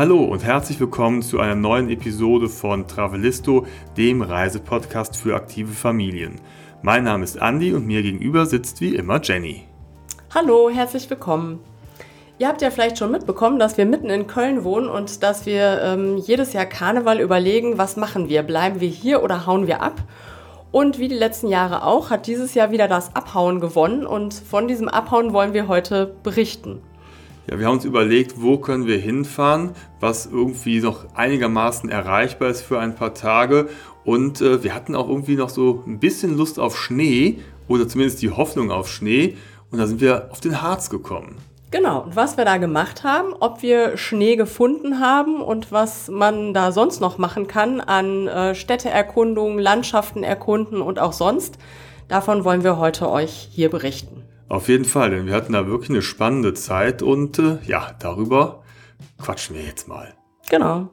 Hallo und herzlich willkommen zu einer neuen Episode von Travelisto, dem Reisepodcast für aktive Familien. Mein Name ist Andy und mir gegenüber sitzt wie immer Jenny. Hallo, herzlich willkommen. Ihr habt ja vielleicht schon mitbekommen, dass wir mitten in Köln wohnen und dass wir ähm, jedes Jahr Karneval überlegen, was machen wir? Bleiben wir hier oder hauen wir ab? Und wie die letzten Jahre auch, hat dieses Jahr wieder das Abhauen gewonnen und von diesem Abhauen wollen wir heute berichten. Ja, wir haben uns überlegt, wo können wir hinfahren, was irgendwie noch einigermaßen erreichbar ist für ein paar Tage. Und äh, wir hatten auch irgendwie noch so ein bisschen Lust auf Schnee oder zumindest die Hoffnung auf Schnee. Und da sind wir auf den Harz gekommen. Genau, und was wir da gemacht haben, ob wir Schnee gefunden haben und was man da sonst noch machen kann an äh, Städteerkundungen, Landschaften erkunden und auch sonst, davon wollen wir heute euch hier berichten. Auf jeden Fall, denn wir hatten da wirklich eine spannende Zeit und äh, ja, darüber quatschen wir jetzt mal. Genau.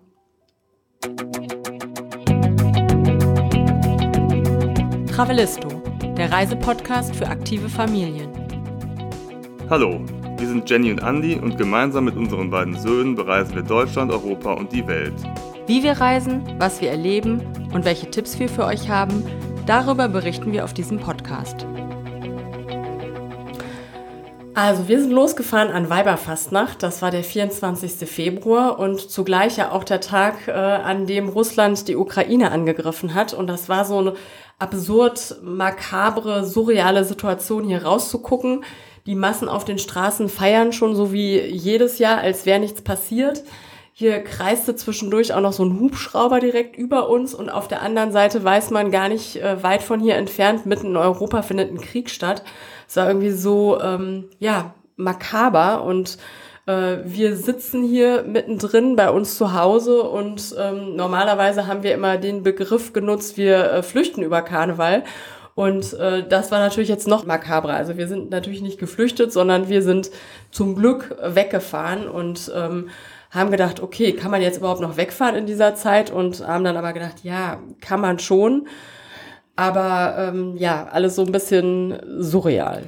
Travelisto, der Reisepodcast für aktive Familien. Hallo, wir sind Jenny und Andy und gemeinsam mit unseren beiden Söhnen bereisen wir Deutschland, Europa und die Welt. Wie wir reisen, was wir erleben und welche Tipps wir für euch haben, darüber berichten wir auf diesem Podcast. Also wir sind losgefahren an Weiberfastnacht, das war der 24. Februar und zugleich ja auch der Tag, äh, an dem Russland die Ukraine angegriffen hat. Und das war so eine absurd, makabre, surreale Situation, hier rauszugucken. Die Massen auf den Straßen feiern schon so wie jedes Jahr, als wäre nichts passiert. Hier kreiste zwischendurch auch noch so ein Hubschrauber direkt über uns und auf der anderen Seite weiß man gar nicht äh, weit von hier entfernt, mitten in Europa findet ein Krieg statt. Es war irgendwie so, ähm, ja, makaber und äh, wir sitzen hier mittendrin bei uns zu Hause und ähm, normalerweise haben wir immer den Begriff genutzt, wir äh, flüchten über Karneval. Und äh, das war natürlich jetzt noch makabrer. Also wir sind natürlich nicht geflüchtet, sondern wir sind zum Glück weggefahren und ähm, haben gedacht, okay, kann man jetzt überhaupt noch wegfahren in dieser Zeit? Und haben dann aber gedacht, ja, kann man schon. Aber ähm, ja, alles so ein bisschen surreal.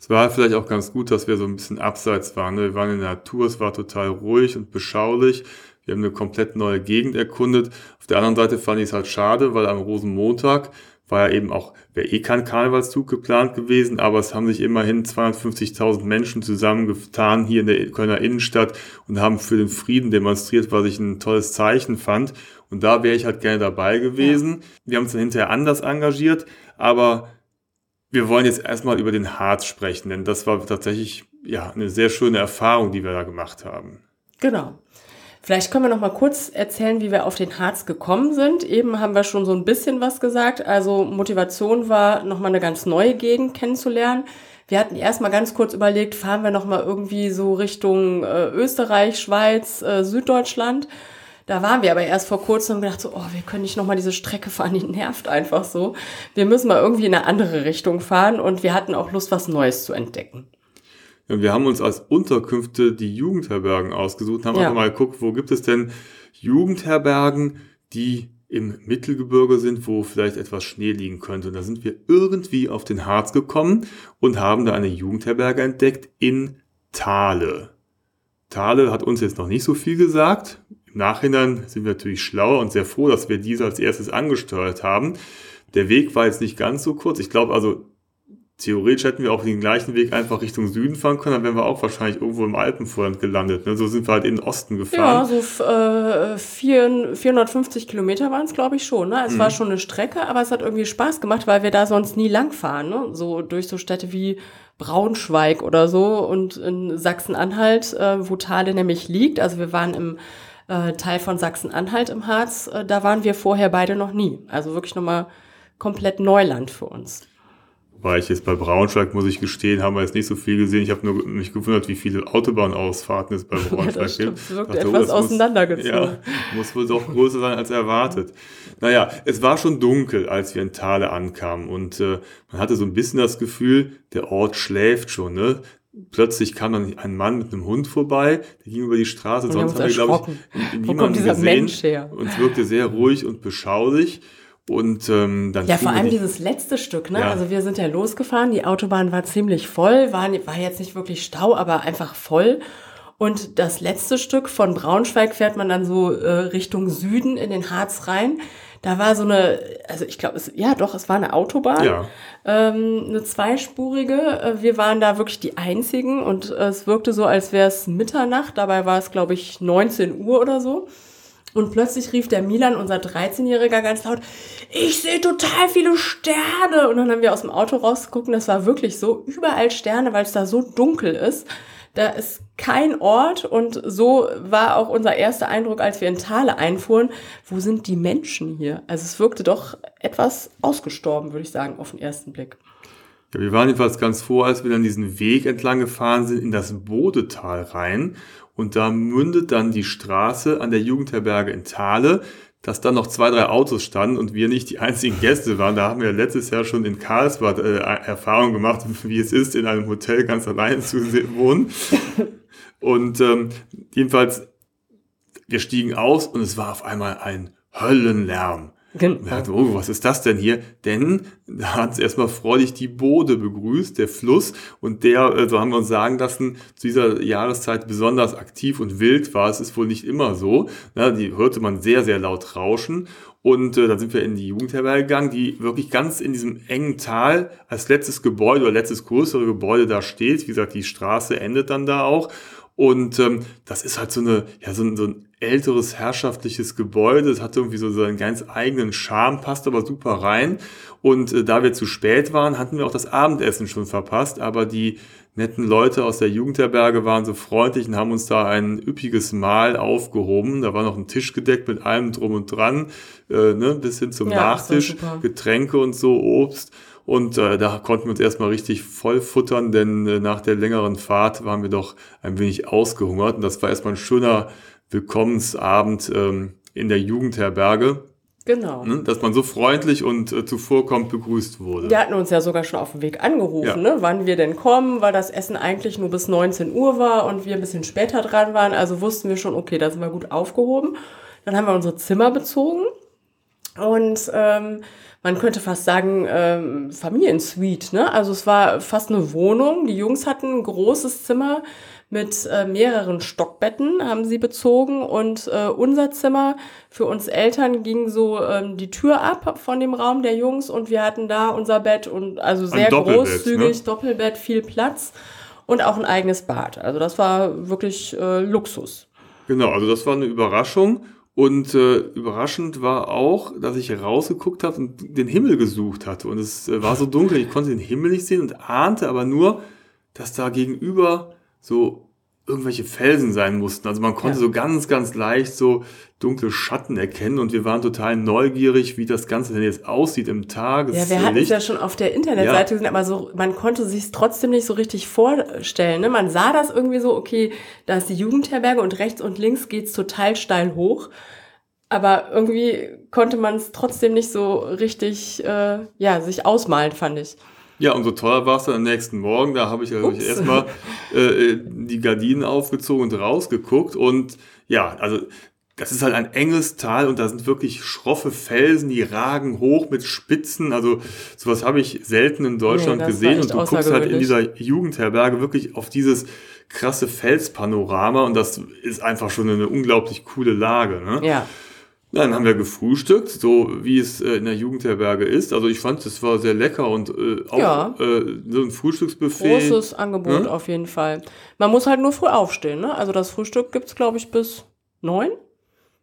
Es war vielleicht auch ganz gut, dass wir so ein bisschen abseits waren. Ne? Wir waren in der Natur, es war total ruhig und beschaulich. Wir haben eine komplett neue Gegend erkundet. Auf der anderen Seite fand ich es halt schade, weil am Rosenmontag war ja eben auch, wäre eh kein Karnevalszug geplant gewesen, aber es haben sich immerhin 250.000 Menschen zusammengetan hier in der Kölner Innenstadt und haben für den Frieden demonstriert, was ich ein tolles Zeichen fand. Und da wäre ich halt gerne dabei gewesen. Ja. Wir haben uns dann hinterher anders engagiert, aber wir wollen jetzt erstmal über den Harz sprechen, denn das war tatsächlich ja eine sehr schöne Erfahrung, die wir da gemacht haben. Genau. Vielleicht können wir noch mal kurz erzählen, wie wir auf den Harz gekommen sind. Eben haben wir schon so ein bisschen was gesagt. Also Motivation war, noch mal eine ganz neue Gegend kennenzulernen. Wir hatten erst mal ganz kurz überlegt, fahren wir noch mal irgendwie so Richtung äh, Österreich, Schweiz, äh, Süddeutschland. Da waren wir aber erst vor kurzem und gedacht so, oh, wir können nicht noch mal diese Strecke fahren, die nervt einfach so. Wir müssen mal irgendwie in eine andere Richtung fahren und wir hatten auch Lust, was Neues zu entdecken. Ja, wir haben uns als Unterkünfte die Jugendherbergen ausgesucht, haben ja. einfach mal geguckt, wo gibt es denn Jugendherbergen, die im Mittelgebirge sind, wo vielleicht etwas Schnee liegen könnte. Und da sind wir irgendwie auf den Harz gekommen und haben da eine Jugendherberge entdeckt in Thale. Thale hat uns jetzt noch nicht so viel gesagt. Nachhinein sind wir natürlich schlauer und sehr froh, dass wir diese als erstes angesteuert haben. Der Weg war jetzt nicht ganz so kurz. Ich glaube also, theoretisch hätten wir auch den gleichen Weg einfach Richtung Süden fahren können, dann wären wir auch wahrscheinlich irgendwo im Alpenvorland gelandet. Ne? So sind wir halt in den Osten gefahren. Ja, so äh, 450 Kilometer waren es, glaube ich, schon. Ne? Es mhm. war schon eine Strecke, aber es hat irgendwie Spaß gemacht, weil wir da sonst nie lang fahren. Ne? So durch so Städte wie Braunschweig oder so und in Sachsen-Anhalt, äh, wo Thale nämlich liegt. Also wir waren im äh, Teil von Sachsen-Anhalt im Harz. Äh, da waren wir vorher beide noch nie. Also wirklich nochmal komplett Neuland für uns. Weil ich jetzt bei Braunschweig, muss ich gestehen, haben wir jetzt nicht so viel gesehen. Ich habe nur mich gewundert, wie viele Autobahnausfahrten es bei Braunschweig ja, das gibt. Es wirkt dachte, etwas oh, auseinandergezogen. Muss, ja, muss wohl doch größer sein als erwartet. Naja, es war schon dunkel, als wir in Thale ankamen. Und äh, man hatte so ein bisschen das Gefühl, der Ort schläft schon. Ne? Plötzlich kam dann ein Mann mit einem Hund vorbei, der ging über die Straße. Und Sonst haben wir, glaube ich, niemanden gesehen. Mensch her? Und es wirkte sehr ruhig und beschaulich. Und ähm, dann ja, vor allem die, dieses letzte Stück, ne? Ja. Also wir sind ja losgefahren, die Autobahn war ziemlich voll, war, war jetzt nicht wirklich Stau, aber einfach voll. Und das letzte Stück von Braunschweig fährt man dann so äh, Richtung Süden in den Harz rein. Da war so eine, also ich glaube, ja doch, es war eine Autobahn, ja. ähm, eine zweispurige. Äh, wir waren da wirklich die Einzigen und äh, es wirkte so, als wäre es Mitternacht. Dabei war es, glaube ich, 19 Uhr oder so. Und plötzlich rief der Milan, unser 13-Jähriger, ganz laut, ich sehe total viele Sterne. Und dann haben wir aus dem Auto rausgeguckt und das war wirklich so, überall Sterne, weil es da so dunkel ist. Da ist kein Ort und so war auch unser erster Eindruck, als wir in Thale einfuhren. Wo sind die Menschen hier? Also es wirkte doch etwas ausgestorben, würde ich sagen, auf den ersten Blick. Ja, wir waren jedenfalls ganz froh, als wir dann diesen Weg entlang gefahren sind in das Bodetal rein. Und da mündet dann die Straße an der Jugendherberge in Thale dass da noch zwei, drei Autos standen und wir nicht die einzigen Gäste waren. Da haben wir letztes Jahr schon in Karlsbad äh, Erfahrung gemacht, wie es ist, in einem Hotel ganz allein zu wohnen. Und ähm, jedenfalls, wir stiegen aus und es war auf einmal ein Höllenlärm. Genau. Und dachte, oh, was ist das denn hier? Denn da hat es erstmal freudig die Bode begrüßt, der Fluss, und der, äh, so haben wir uns sagen lassen, zu dieser Jahreszeit besonders aktiv und wild war. Es ist wohl nicht immer so. Na, die hörte man sehr, sehr laut rauschen. Und äh, dann sind wir in die Jugendherberge gegangen, die wirklich ganz in diesem engen Tal als letztes Gebäude oder letztes größere Gebäude da steht. Wie gesagt, die Straße endet dann da auch. Und ähm, das ist halt so eine, ja, so ein, so ein älteres herrschaftliches Gebäude. Es hat irgendwie so seinen ganz eigenen Charme, passt aber super rein. Und äh, da wir zu spät waren, hatten wir auch das Abendessen schon verpasst. Aber die netten Leute aus der Jugendherberge waren so freundlich und haben uns da ein üppiges Mahl aufgehoben. Da war noch ein Tisch gedeckt mit allem drum und dran, äh, ne, bis hin zum ja, Nachtisch, Getränke und so, Obst. Und äh, da konnten wir uns erstmal richtig voll futtern, denn äh, nach der längeren Fahrt waren wir doch ein wenig ausgehungert. Und das war erstmal ein schöner Willkommensabend ähm, in der Jugendherberge. Genau. Ne, dass man so freundlich und äh, zuvorkommt begrüßt wurde. Die hatten uns ja sogar schon auf dem Weg angerufen, ja. ne, wann wir denn kommen, weil das Essen eigentlich nur bis 19 Uhr war und wir ein bisschen später dran waren. Also wussten wir schon, okay, da sind wir gut aufgehoben. Dann haben wir unsere Zimmer bezogen und ähm, man könnte fast sagen, ähm, Familiensuite. Ne? Also es war fast eine Wohnung. Die Jungs hatten ein großes Zimmer mit äh, mehreren Stockbetten, haben sie bezogen. Und äh, unser Zimmer für uns Eltern ging so ähm, die Tür ab von dem Raum der Jungs und wir hatten da unser Bett und also sehr großzügig, ne? Doppelbett, viel Platz und auch ein eigenes Bad. Also das war wirklich äh, Luxus. Genau, also das war eine Überraschung. Und äh, überraschend war auch, dass ich rausgeguckt habe und den Himmel gesucht hatte. Und es äh, war so dunkel, ich konnte den Himmel nicht sehen und ahnte aber nur, dass da gegenüber so irgendwelche Felsen sein mussten. Also man konnte ja. so ganz, ganz leicht so dunkle Schatten erkennen und wir waren total neugierig, wie das Ganze denn jetzt aussieht im Tageslicht. Ja, wir hatten es ja schon auf der Internetseite ja. gesehen, aber so, man konnte sich trotzdem nicht so richtig vorstellen. Ne? Man sah das irgendwie so, okay, da ist die Jugendherberge und rechts und links geht's total steil hoch. Aber irgendwie konnte man es trotzdem nicht so richtig, äh, ja, sich ausmalen, fand ich. Ja, umso toller war es dann am nächsten Morgen. Da habe ich, hab ich erstmal äh, die Gardinen aufgezogen und rausgeguckt. Und ja, also das ist halt ein enges Tal und da sind wirklich schroffe Felsen, die ragen hoch mit Spitzen. Also sowas habe ich selten in Deutschland nee, gesehen. Und du guckst halt in dieser Jugendherberge wirklich auf dieses krasse Felspanorama und das ist einfach schon eine unglaublich coole Lage. Ne? Ja. Dann haben wir gefrühstückt, so wie es äh, in der Jugendherberge ist. Also ich fand, es war sehr lecker und äh, auch ja. äh, so ein Frühstücksbuffet. Großes Angebot hm? auf jeden Fall. Man muss halt nur früh aufstehen. Ne? Also das Frühstück gibt's glaube ich, bis neun.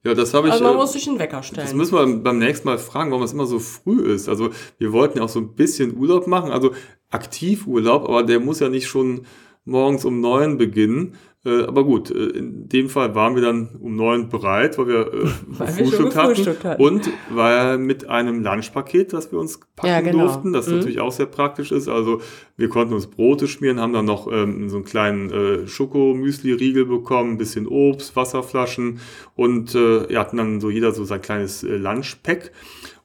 Ja, das habe ich. Also man äh, muss sich einen Wecker stellen. Das müssen wir beim nächsten Mal fragen, warum es immer so früh ist. Also wir wollten ja auch so ein bisschen Urlaub machen, also Aktivurlaub, aber der muss ja nicht schon morgens um neun beginnen. Äh, aber gut, äh, in dem Fall waren wir dann um neun bereit, weil wir äh, weil gefrühstückt, wir hatten. hatten. Und weil mit einem Lunchpaket, das wir uns packen ja, genau. durften, das mhm. natürlich auch sehr praktisch ist. Also wir konnten uns Brote schmieren, haben dann noch ähm, so einen kleinen äh, Schokomüsli-Riegel bekommen, ein bisschen Obst, Wasserflaschen und äh, hatten dann so jeder so sein kleines äh, Lunchpack.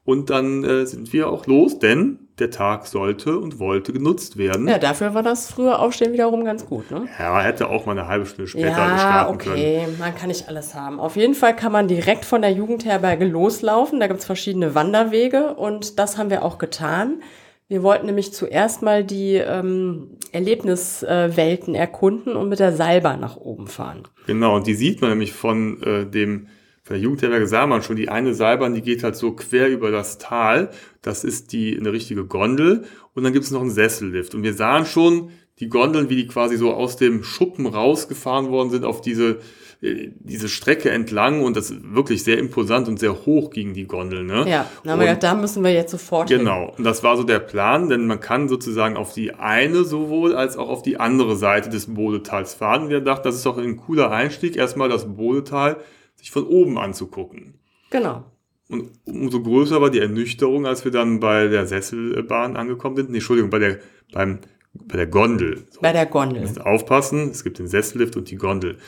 Und dann äh, sind wir auch los, denn der Tag sollte und wollte genutzt werden. Ja, dafür war das frühe Aufstehen wiederum ganz gut, ne? Ja, hätte auch mal eine halbe Stunde später ja, starten okay. können. okay, man kann nicht alles haben. Auf jeden Fall kann man direkt von der Jugendherberge loslaufen. Da gibt es verschiedene Wanderwege und das haben wir auch getan. Wir wollten nämlich zuerst mal die ähm, Erlebniswelten erkunden und mit der Seilbahn nach oben fahren. Genau, und die sieht man nämlich von äh, dem von der Jugendherberge sah man schon, die eine Seilbahn, die geht halt so quer über das Tal. Das ist die eine richtige Gondel. Und dann gibt es noch einen Sessellift. Und wir sahen schon die Gondeln, wie die quasi so aus dem Schuppen rausgefahren worden sind auf diese äh, diese Strecke entlang und das ist wirklich sehr imposant und sehr hoch gingen die Gondeln. Ne? Ja, dann haben wir gedacht, da müssen wir jetzt sofort Genau, hin. und das war so der Plan, denn man kann sozusagen auf die eine sowohl als auch auf die andere Seite des Bodetals fahren. Und wir dachten, das ist doch ein cooler Einstieg, erstmal das Bodetal sich von oben anzugucken. Genau. Und umso größer war die Ernüchterung, als wir dann bei der Sesselbahn angekommen sind. Nee, Entschuldigung, bei der, beim, bei der Gondel. So. Bei der Gondel. Aufpassen, es gibt den Sessellift und die Gondel.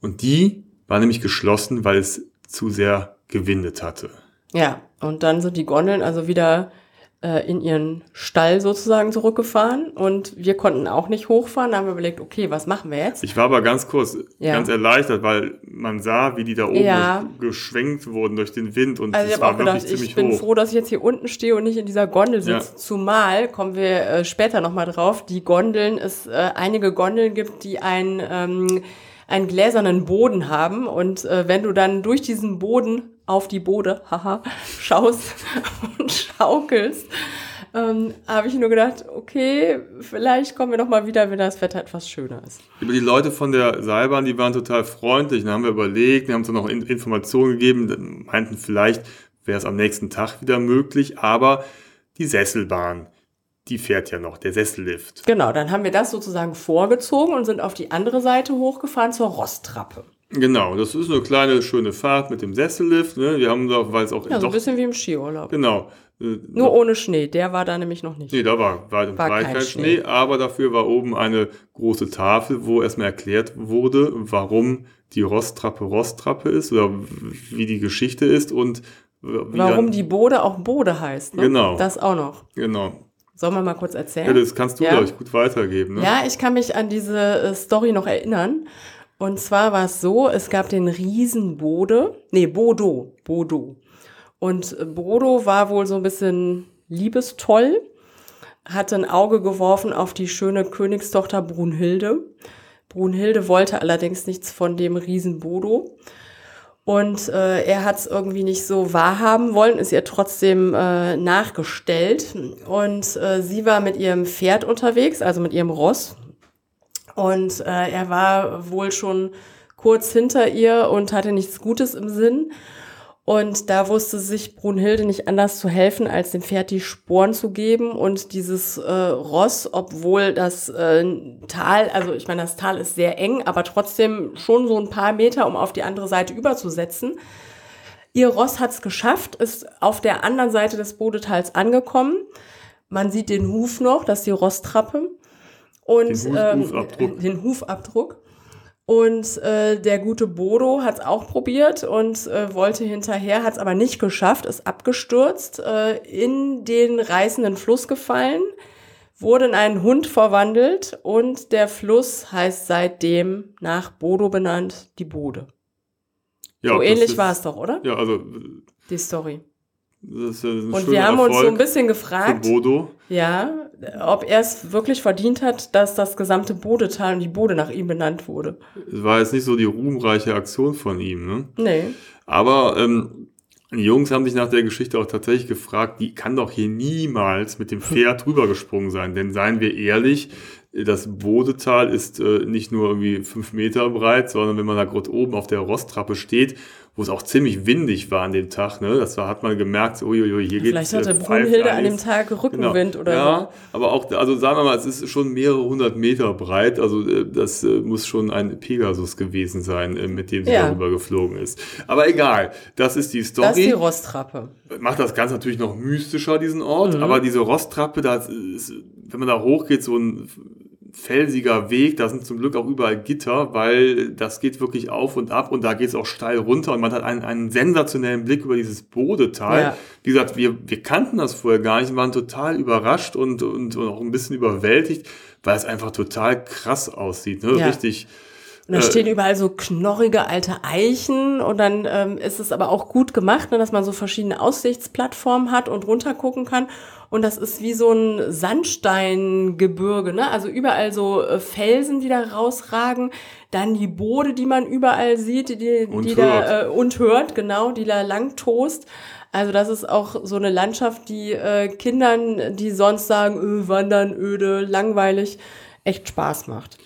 Und die war nämlich geschlossen, weil es zu sehr gewindet hatte. Ja, und dann sind die Gondeln also wieder in ihren Stall sozusagen zurückgefahren und wir konnten auch nicht hochfahren. Da haben wir überlegt, okay, was machen wir jetzt? Ich war aber ganz kurz ja. ganz erleichtert, weil man sah, wie die da oben ja. geschwenkt wurden durch den Wind und also es war wirklich gedacht, ziemlich Ich bin hoch. froh, dass ich jetzt hier unten stehe und nicht in dieser Gondel sitze. Ja. Zumal, kommen wir äh, später nochmal drauf, die Gondeln, es äh, einige Gondeln gibt, die ein... Ähm, einen gläsernen Boden haben und äh, wenn du dann durch diesen Boden auf die Bode, haha, schaust und schaukelst, ähm, habe ich nur gedacht, okay, vielleicht kommen wir noch mal wieder, wenn das Wetter etwas schöner ist. Über die Leute von der Seilbahn, die waren total freundlich, dann haben wir überlegt, die haben uns dann noch Informationen gegeben, meinten vielleicht wäre es am nächsten Tag wieder möglich, aber die Sesselbahn, die fährt ja noch, der Sessellift. Genau, dann haben wir das sozusagen vorgezogen und sind auf die andere Seite hochgefahren zur Rosttrappe. Genau, das ist eine kleine, schöne Fahrt mit dem Sessellift. Ne? Wir haben da, weil es auch. Ja, so ein bisschen wie im Skiurlaub. Genau. Äh, Nur ohne Schnee, der war da nämlich noch nicht. Nee, da war weit und breit kein Schnee, Schnee, aber dafür war oben eine große Tafel, wo erstmal erklärt wurde, warum die Rosttrappe Rosttrappe ist oder wie die Geschichte ist und warum dann, die Bode auch Bode heißt. Ne? Genau. Das auch noch. Genau. Sollen wir mal kurz erzählen? Ja, das kannst du, ja. glaube ich, gut weitergeben. Ne? Ja, ich kann mich an diese äh, Story noch erinnern. Und zwar war es so, es gab den Riesen Bode, nee, Bodo, Bodo. Und Bodo war wohl so ein bisschen liebestoll, hatte ein Auge geworfen auf die schöne Königstochter Brunhilde. Brunhilde wollte allerdings nichts von dem Riesen Bodo. Und äh, er hat es irgendwie nicht so wahrhaben wollen, ist ihr trotzdem äh, nachgestellt. Und äh, sie war mit ihrem Pferd unterwegs, also mit ihrem Ross. Und äh, er war wohl schon kurz hinter ihr und hatte nichts Gutes im Sinn. Und da wusste sich Brunhilde nicht anders zu helfen, als dem Pferd die Sporen zu geben und dieses äh, Ross, obwohl das äh, Tal, also ich meine, das Tal ist sehr eng, aber trotzdem schon so ein paar Meter, um auf die andere Seite überzusetzen. Ihr Ross hat es geschafft, ist auf der anderen Seite des Bodetals angekommen. Man sieht den Huf noch, das ist die Rosstrappe. Und den, Huf, ähm, Hufabdruck. den Hufabdruck. Und äh, der gute Bodo hat es auch probiert und äh, wollte hinterher, hat es aber nicht geschafft, ist abgestürzt, äh, in den reißenden Fluss gefallen, wurde in einen Hund verwandelt und der Fluss heißt seitdem nach Bodo benannt die Bode. Ja, so ähnlich war es doch, oder? Ja, also die Story. Das ist ein und wir haben Erfolg uns so ein bisschen gefragt, Bodo. ja, ob er es wirklich verdient hat, dass das gesamte Bodetal und die Bode nach ihm benannt wurde. Es war jetzt nicht so die ruhmreiche Aktion von ihm, ne? Nee. Aber ähm, die Jungs haben sich nach der Geschichte auch tatsächlich gefragt, die kann doch hier niemals mit dem Pferd rübergesprungen sein. Denn seien wir ehrlich, das Bodetal ist äh, nicht nur irgendwie fünf Meter breit, sondern wenn man da gerade oben auf der Rosttrappe steht wo es auch ziemlich windig war an dem Tag. Ne? Das war, hat man gemerkt, uiuiui, hier geht Vielleicht hatte äh, Brunhilde an dem Tag Rückenwind genau. oder ja, so. aber auch, also sagen wir mal, es ist schon mehrere hundert Meter breit. Also äh, das äh, muss schon ein Pegasus gewesen sein, äh, mit dem sie ja. darüber geflogen ist. Aber egal, das ist die Story. Das ist die Rosttrappe. Macht das Ganze natürlich noch mystischer, diesen Ort. Mhm. Aber diese Rosttrappe, da ist, wenn man da hochgeht, so ein felsiger Weg, da sind zum Glück auch überall Gitter, weil das geht wirklich auf und ab und da geht es auch steil runter und man hat einen, einen sensationellen Blick über dieses Bodetal. Ja. Wie gesagt, wir, wir kannten das vorher gar nicht, waren total überrascht und, und, und auch ein bisschen überwältigt, weil es einfach total krass aussieht. Ne? Ja. Richtig Und da äh, stehen überall so knorrige alte Eichen und dann ähm, ist es aber auch gut gemacht, ne, dass man so verschiedene Aussichtsplattformen hat und runtergucken kann. Und das ist wie so ein Sandsteingebirge, ne? Also überall so äh, Felsen, die da rausragen. Dann die Bode, die man überall sieht, die, die da äh, und hört, genau, die da lang tost. Also das ist auch so eine Landschaft, die äh, Kindern, die sonst sagen, öh, wandern, öde, langweilig, echt Spaß macht.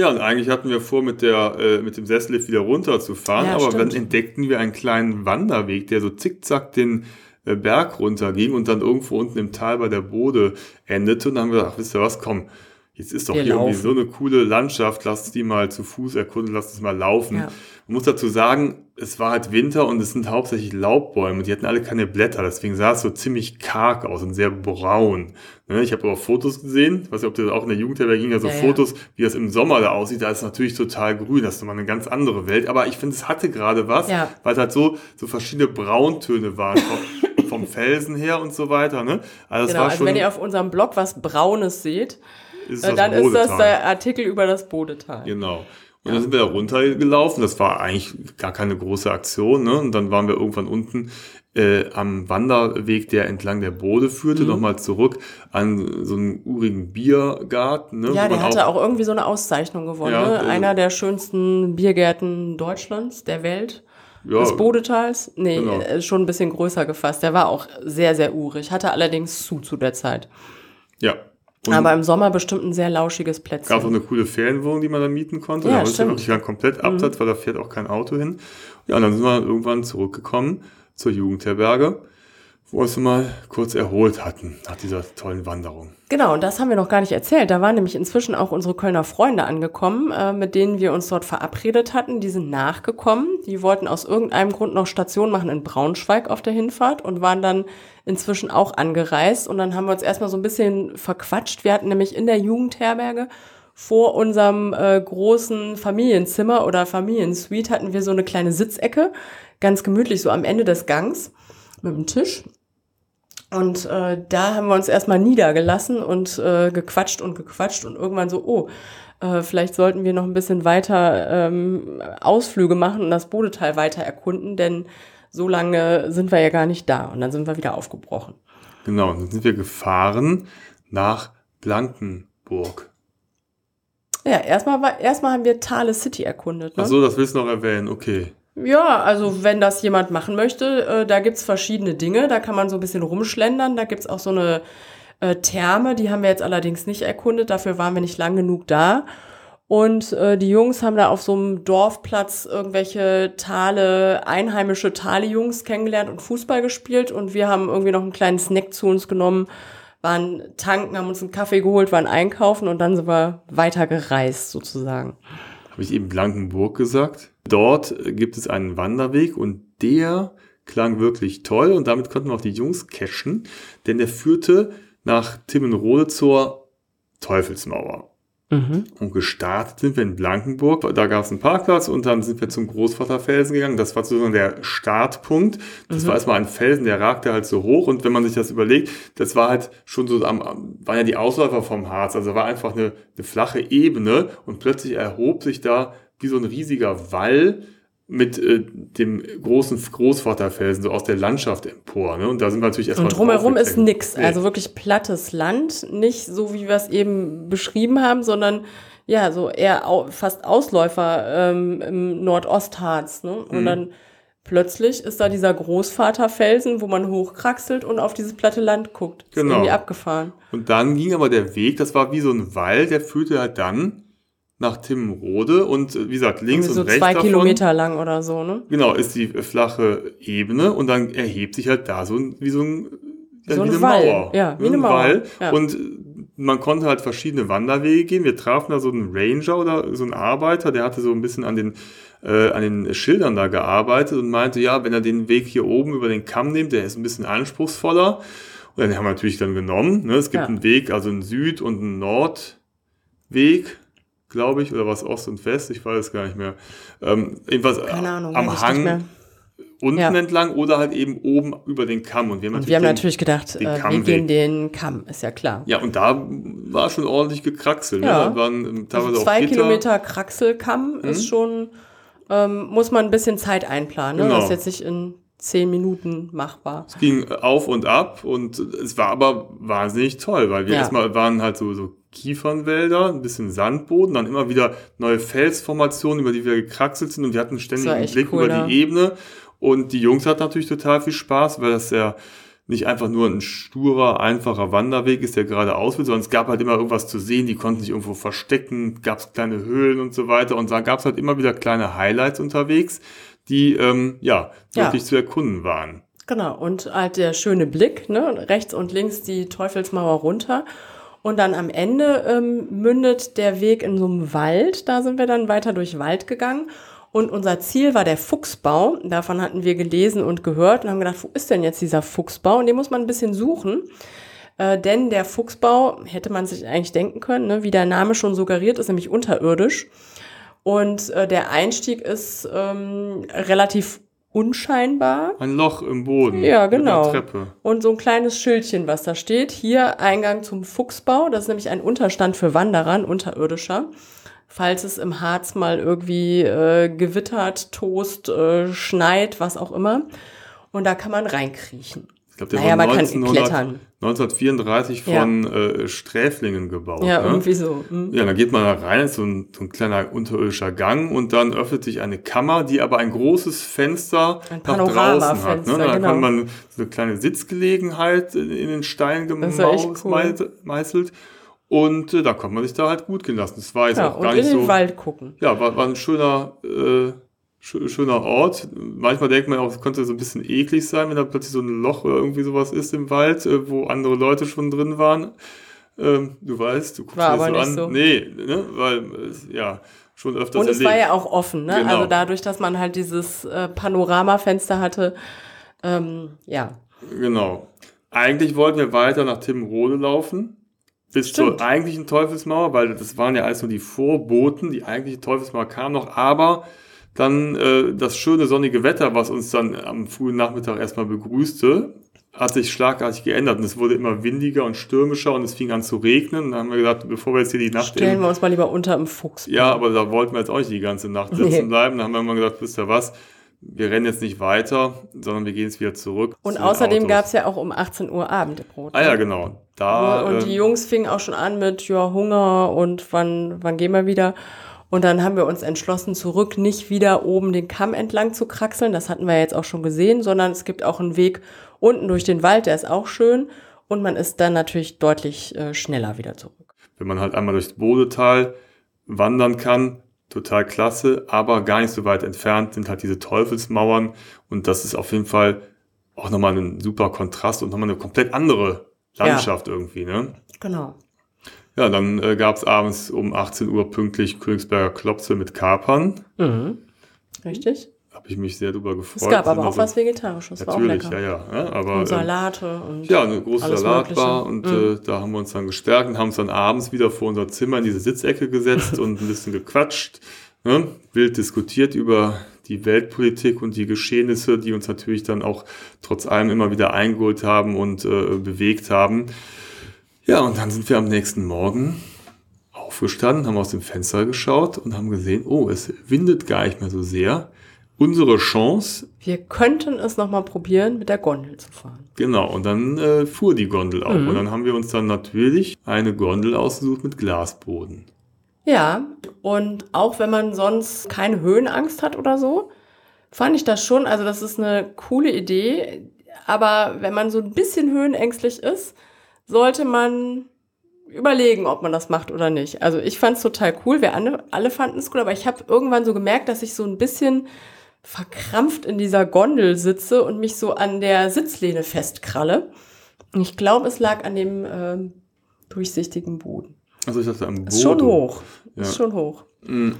Ja, und eigentlich hatten wir vor, mit, der, äh, mit dem Sessellift wieder runterzufahren, ja, aber stimmt. dann entdeckten wir einen kleinen Wanderweg, der so zickzack den äh, Berg runterging und dann irgendwo unten im Tal bei der Bode endete. Und dann haben wir gedacht, wisst ihr was, komm, jetzt ist doch wir hier laufen. irgendwie so eine coole Landschaft, lass die mal zu Fuß erkunden, lass uns mal laufen. Ja. Man muss dazu sagen, es war halt Winter und es sind hauptsächlich Laubbäume. Die hatten alle keine Blätter, deswegen sah es so ziemlich karg aus und sehr braun. Ne, ich habe aber Fotos gesehen, ich weiß nicht, ob das auch in der Jugendherberge ging, ja so ja, Fotos, wie das im Sommer da aussieht. Da ist es natürlich total grün, das ist nochmal eine ganz andere Welt. Aber ich finde, es hatte gerade was, ja. weil es halt so, so verschiedene Brauntöne waren. Vom, vom Felsen her und so weiter. Ne? Also, genau, also wenn ihr auf unserem Blog was Braunes seht, ist äh, dann ist das der Artikel über das Bodetal. Genau. Und dann sind wir da runtergelaufen. Das war eigentlich gar keine große Aktion. Ne? Und dann waren wir irgendwann unten äh, am Wanderweg, der entlang der Bode führte, mhm. nochmal zurück an so einen urigen Biergarten. Ne? Ja, der hatte auch, auch, irgendwie so eine Auszeichnung gewonnen. Ja, ne? Einer der schönsten Biergärten Deutschlands, der Welt. Ja, des Bodetals? Nee, genau. Äh, schon ein bisschen größer gefasst. Der war auch sehr, sehr urig. Hatte allerdings zu zu der Zeit. Ja, und aber im Sommer bestimmt ein sehr lauschiges Plätzchen. Gab auch eine coole Ferienwohnung, die man da mieten konnte. Ja, da ist ja wirklich dann komplett absatz, mhm. weil da fährt auch kein Auto hin. Ja, und dann sind wir irgendwann zurückgekommen zur Jugendherberge wo wir uns mal kurz erholt hatten nach dieser tollen Wanderung. Genau, und das haben wir noch gar nicht erzählt. Da waren nämlich inzwischen auch unsere Kölner Freunde angekommen, äh, mit denen wir uns dort verabredet hatten. Die sind nachgekommen. Die wollten aus irgendeinem Grund noch Station machen in Braunschweig auf der Hinfahrt und waren dann inzwischen auch angereist. Und dann haben wir uns erstmal so ein bisschen verquatscht. Wir hatten nämlich in der Jugendherberge vor unserem äh, großen Familienzimmer oder Familiensuite hatten wir so eine kleine Sitzecke, ganz gemütlich so am Ende des Gangs mit dem Tisch. Und äh, da haben wir uns erstmal niedergelassen und äh, gequatscht und gequatscht und irgendwann so, oh, äh, vielleicht sollten wir noch ein bisschen weiter ähm, Ausflüge machen und das Bodetal weiter erkunden, denn so lange sind wir ja gar nicht da. Und dann sind wir wieder aufgebrochen. Genau, dann sind wir gefahren nach Blankenburg. Ja, erstmal, war, erstmal haben wir Thale City erkundet. Ne? Ach so, das willst du noch erwähnen, okay. Ja, also wenn das jemand machen möchte, äh, da gibt's verschiedene Dinge. Da kann man so ein bisschen rumschlendern. Da gibt's auch so eine äh, Therme, die haben wir jetzt allerdings nicht erkundet. Dafür waren wir nicht lang genug da. Und äh, die Jungs haben da auf so einem Dorfplatz irgendwelche Tale, einheimische Tale-Jungs kennengelernt und Fußball gespielt. Und wir haben irgendwie noch einen kleinen Snack zu uns genommen, waren tanken, haben uns einen Kaffee geholt, waren einkaufen und dann sind wir weiter gereist sozusagen. Habe ich eben Blankenburg gesagt? Dort gibt es einen Wanderweg und der klang wirklich toll und damit konnten wir auch die Jungs cashen, denn der führte nach Timmenrode zur Teufelsmauer. Mhm. Und gestartet sind wir in Blankenburg. Da gab es einen Parkplatz und dann sind wir zum Großvaterfelsen gegangen. Das war sozusagen der Startpunkt. Das mhm. war erstmal ein Felsen, der ragte halt so hoch. Und wenn man sich das überlegt, das war halt schon so am, waren ja die Ausläufer vom Harz. Also war einfach eine, eine flache Ebene und plötzlich erhob sich da wie so ein riesiger Wall mit äh, dem großen Großvaterfelsen so aus der Landschaft empor. Ne? Und da sind wir natürlich erstmal. Und drumherum ist nix, nee. also wirklich plattes Land, nicht so wie wir es eben beschrieben haben, sondern ja, so eher au fast Ausläufer ähm, im Nordostharz. Ne? Und mhm. dann plötzlich ist da dieser Großvaterfelsen, wo man hochkraxelt und auf dieses platte Land guckt. Genau. Ist irgendwie abgefahren. Und dann ging aber der Weg, das war wie so ein Wall, der führte halt dann nach Timrode und äh, wie gesagt, links so und rechts zwei davon, Kilometer lang oder so, ne? Genau, ist die flache Ebene und dann erhebt sich halt da so ein, wie so ein ja, so wie eine Wall. Mauer. Ja, wie eine Mauer. Wall. Ja. Und man konnte halt verschiedene Wanderwege gehen. Wir trafen da so einen Ranger oder so einen Arbeiter, der hatte so ein bisschen an den, äh, an den Schildern da gearbeitet und meinte, ja, wenn er den Weg hier oben über den Kamm nimmt, der ist ein bisschen anspruchsvoller. Und dann haben wir natürlich dann genommen. Ne? Es gibt ja. einen Weg, also einen Süd- und einen Nordweg glaube ich, oder was Ost und West, ich weiß es gar nicht mehr. Ähm, jedenfalls Keine Ahnung, am Hang unten ja. entlang oder halt eben oben über den Kamm. Und wir haben und natürlich, wir haben den, natürlich gedacht, äh, wir gehen den Kamm, ist ja klar. Ja, und da war schon ordentlich gekraxelt. Ne? Ja. Ne? Da waren ähm, teilweise also zwei Kilometer Kraxelkamm mhm. ist schon, ähm, muss man ein bisschen Zeit einplanen. Ne? Genau. Das ist jetzt nicht in zehn Minuten machbar. Es ging auf und ab und es war aber wahnsinnig toll, weil wir ja. erstmal waren halt so, so Kiefernwälder, ein bisschen Sandboden, dann immer wieder neue Felsformationen, über die wir gekraxelt sind und wir hatten ständig einen Blick cool, über ja. die Ebene und die Jungs hatten natürlich total viel Spaß, weil das ja nicht einfach nur ein sturer, einfacher Wanderweg ist, der geradeaus will, sondern es gab halt immer irgendwas zu sehen, die konnten sich irgendwo verstecken, gab es kleine Höhlen und so weiter und da gab es halt immer wieder kleine Highlights unterwegs, die ähm, ja wirklich ja. zu erkunden waren. Genau, und halt der schöne Blick, ne? rechts und links die Teufelsmauer runter. Und dann am Ende ähm, mündet der Weg in so einem Wald. Da sind wir dann weiter durch Wald gegangen. Und unser Ziel war der Fuchsbau. Davon hatten wir gelesen und gehört und haben gedacht, wo ist denn jetzt dieser Fuchsbau? Und den muss man ein bisschen suchen. Äh, denn der Fuchsbau, hätte man sich eigentlich denken können, ne, wie der Name schon suggeriert, ist nämlich unterirdisch. Und äh, der Einstieg ist ähm, relativ unscheinbar. Ein Loch im Boden. Ja, genau. Und so ein kleines Schildchen, was da steht. Hier Eingang zum Fuchsbau. Das ist nämlich ein Unterstand für Wanderer, ein unterirdischer falls es im Harz mal irgendwie äh, gewittert, tost, äh, schneit, was auch immer. Und da kann man reinkriechen. Ich glaube, der naja, war 1900, 1934 von ja. äh, Sträflingen gebaut. Ja, ne? irgendwie so. Mhm. Ja, dann geht man da rein, so ein, so ein kleiner unterirdischer Gang und dann öffnet sich eine Kammer, die aber ein großes Fenster ein nach draußen hat. Ne? Da genau. kann man so eine kleine Sitzgelegenheit in den Stein gemeißelt. Und äh, da konnte man sich da halt gut gehen lassen. Das war jetzt ja, auch gar nicht so. in den Wald gucken. Ja, war, war ein schöner, äh, schöner Ort. Manchmal denkt man auch, es könnte so ein bisschen eklig sein, wenn da plötzlich so ein Loch oder irgendwie sowas ist im Wald, äh, wo andere Leute schon drin waren. Ähm, du weißt, du guckst war aber so an. So. Nee, ne? weil, äh, ja, schon öfters Und es erlebt. war ja auch offen, ne? Genau. Also dadurch, dass man halt dieses äh, Panoramafenster hatte, ähm, ja. Genau. Eigentlich wollten wir weiter nach Timrode laufen bis Stimmt. zur eigentlichen Teufelsmauer, weil das waren ja alles nur die Vorboten, die eigentliche Teufelsmauer kam noch, aber dann äh, das schöne sonnige Wetter, was uns dann am frühen Nachmittag erstmal begrüßte, hat sich schlagartig geändert und es wurde immer windiger und stürmischer und es fing an zu regnen. Und dann haben wir gedacht, bevor wir jetzt hier die Nacht Stellen wir uns mal lieber unter im Fuchs. Ja, aber da wollten wir jetzt auch nicht die ganze Nacht sitzen nee. bleiben. Da haben wir immer gesagt, wisst ihr was, wir rennen jetzt nicht weiter, sondern wir gehen jetzt wieder zurück. Und zu außerdem gab es ja auch um 18 Uhr Abendbrot. Ah ja, genau. Da, und, die ähm, Jungs fingen auch schon an mit, ja, Hunger und wann, wann gehen wir wieder? Und dann haben wir uns entschlossen, zurück nicht wieder oben den Kamm entlang zu kraxeln. Das hatten wir jetzt auch schon gesehen, sondern es gibt auch einen Weg unten durch den Wald, der ist auch schön. Und man ist dann natürlich deutlich äh, schneller wieder zurück. Wenn man halt einmal durchs Bodetal wandern kann, total klasse, aber gar nicht so weit entfernt sind halt diese Teufelsmauern und das ist auf jeden Fall auch nochmal ein super Kontrast und nochmal eine komplett andere Landschaft ja. irgendwie, ne? Genau. Ja, dann äh, gab es abends um 18 Uhr pünktlich Königsberger Klopse mit Kapern. Mhm. Richtig habe ich mich sehr drüber gefreut. Es gab aber auch so, was Vegetarisches, natürlich, war auch lecker. ja, ja. ja aber, und Salate und Ja, eine große Salatbar und mhm. äh, da haben wir uns dann gestärkt und haben uns dann abends wieder vor unser Zimmer in diese Sitzecke gesetzt und ein bisschen gequatscht, ne? wild diskutiert über die Weltpolitik und die Geschehnisse, die uns natürlich dann auch trotz allem immer wieder eingeholt haben und äh, bewegt haben. Ja, und dann sind wir am nächsten Morgen aufgestanden, haben aus dem Fenster geschaut und haben gesehen, oh, es windet gar nicht mehr so sehr unsere Chance. Wir könnten es nochmal probieren, mit der Gondel zu fahren. Genau, und dann äh, fuhr die Gondel auch. Mhm. Und dann haben wir uns dann natürlich eine Gondel ausgesucht mit Glasboden. Ja, und auch wenn man sonst keine Höhenangst hat oder so, fand ich das schon, also das ist eine coole Idee. Aber wenn man so ein bisschen höhenängstlich ist, sollte man überlegen, ob man das macht oder nicht. Also ich fand es total cool, wir alle, alle fanden es cool, aber ich habe irgendwann so gemerkt, dass ich so ein bisschen verkrampft in dieser Gondel sitze und mich so an der Sitzlehne festkralle. Ich glaube, es lag an dem äh, durchsichtigen Boden. Also ich dachte am Boden. Ist schon hoch. Ja. Ist schon hoch. Mhm.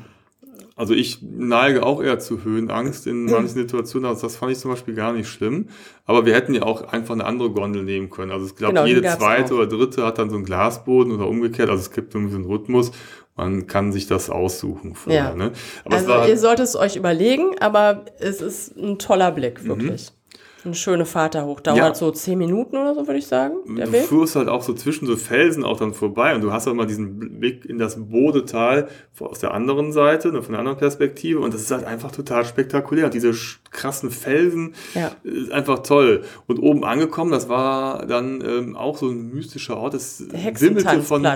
Also ich neige auch eher zu Höhenangst in manchen Situationen. Also das fand ich zum Beispiel gar nicht schlimm. Aber wir hätten ja auch einfach eine andere Gondel nehmen können. Also ich glaube, genau, jede zweite oder dritte hat dann so einen Glasboden oder umgekehrt. Also es gibt irgendwie so einen Rhythmus. Man kann sich das aussuchen vorher. Ja. Ne? Aber also ihr solltet es euch überlegen, aber es ist ein toller Blick, wirklich. Mhm. Eine schöne Fahrt da hoch. Dauert ja. so zehn Minuten oder so, würde ich sagen. Der du Weg. fuhrst halt auch so zwischen so Felsen auch dann vorbei und du hast halt mal diesen Blick in das Bodetal aus der anderen Seite, ne, von der anderen Perspektive und das ist halt einfach total spektakulär. Und diese krassen Felsen ja. ist einfach toll. Und oben angekommen, das war dann ähm, auch so ein mystischer Ort. Das wimmelte von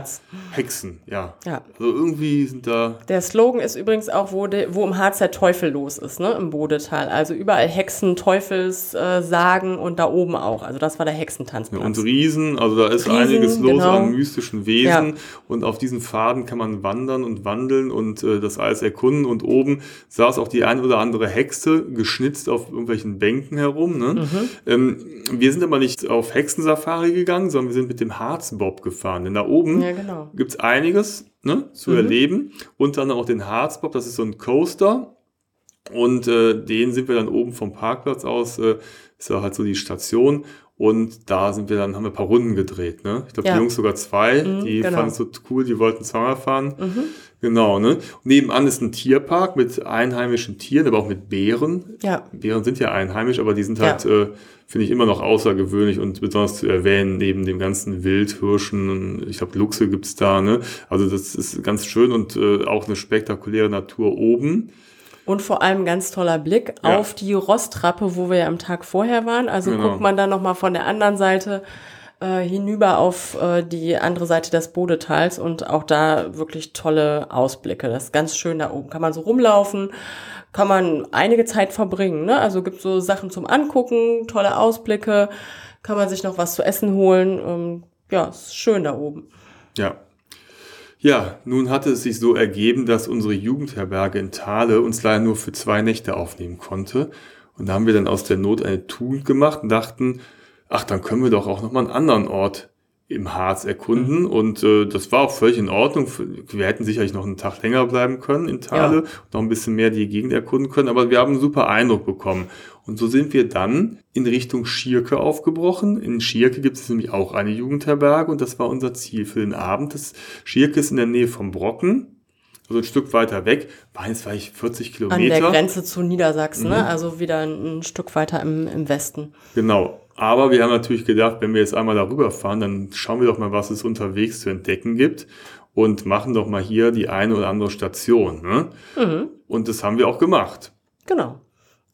Hexen, ja. ja. Also irgendwie sind da. Der Slogan ist übrigens auch, wo, de, wo im Harz der Teufel los ist, ne? Im Bodetal. Also überall Hexen, Teufels. Äh, sagen und da oben auch. Also das war der Hexentanzplatz. Ja, und Riesen, also da ist Riesen, einiges los genau. an mystischen Wesen ja. und auf diesen Pfaden kann man wandern und wandeln und äh, das alles erkunden und oben saß auch die ein oder andere Hexe geschnitzt auf irgendwelchen Bänken herum. Ne? Mhm. Ähm, wir sind aber nicht auf Hexensafari gegangen, sondern wir sind mit dem Harzbob gefahren. Denn da oben ja, genau. gibt es einiges ne, zu mhm. erleben. Und dann auch den Harzbob, das ist so ein Coaster. Und äh, den sind wir dann oben vom Parkplatz aus, äh, ist ja halt so die Station. Und da sind wir dann, haben wir ein paar Runden gedreht, ne? Ich glaube, ja. die Jungs sogar zwei, mhm, die genau. fanden es so cool, die wollten zweimal fahren. Mhm. Genau, ne? Und nebenan ist ein Tierpark mit einheimischen Tieren, aber auch mit Bären. Ja. Bären sind ja einheimisch, aber die sind halt, ja. äh, finde ich, immer noch außergewöhnlich und besonders zu erwähnen, neben dem ganzen Wildhirschen. Ich glaube, Luchse gibt's da, ne? Also das ist ganz schön und äh, auch eine spektakuläre Natur oben. Und vor allem ganz toller Blick ja. auf die Rostrappe, wo wir ja am Tag vorher waren. Also genau. guckt man dann nochmal von der anderen Seite äh, hinüber auf äh, die andere Seite des Bodetals und auch da wirklich tolle Ausblicke. Das ist ganz schön da oben. Kann man so rumlaufen, kann man einige Zeit verbringen. Ne? Also gibt so Sachen zum Angucken, tolle Ausblicke, kann man sich noch was zu essen holen. Ähm, ja, ist schön da oben. Ja, ja, nun hatte es sich so ergeben, dass unsere Jugendherberge in Thale uns leider nur für zwei Nächte aufnehmen konnte. Und da haben wir dann aus der Not eine Tugend gemacht und dachten, ach, dann können wir doch auch nochmal einen anderen Ort im Harz erkunden mhm. und äh, das war auch völlig in Ordnung. Wir hätten sicherlich noch einen Tag länger bleiben können in Thale, ja. noch ein bisschen mehr die Gegend erkunden können, aber wir haben einen super Eindruck bekommen. Und so sind wir dann in Richtung Schierke aufgebrochen. In Schierke gibt es nämlich auch eine Jugendherberge und das war unser Ziel für den Abend. Das Schierke ist in der Nähe vom Brocken, also ein Stück weiter weg, war jetzt vielleicht 40 Kilometer. An der Grenze zu Niedersachsen, ne? mhm. ne? also wieder ein, ein Stück weiter im, im Westen. Genau. Aber wir haben natürlich gedacht, wenn wir jetzt einmal darüber fahren, dann schauen wir doch mal, was es unterwegs zu entdecken gibt und machen doch mal hier die eine oder andere Station. Ne? Mhm. Und das haben wir auch gemacht. Genau.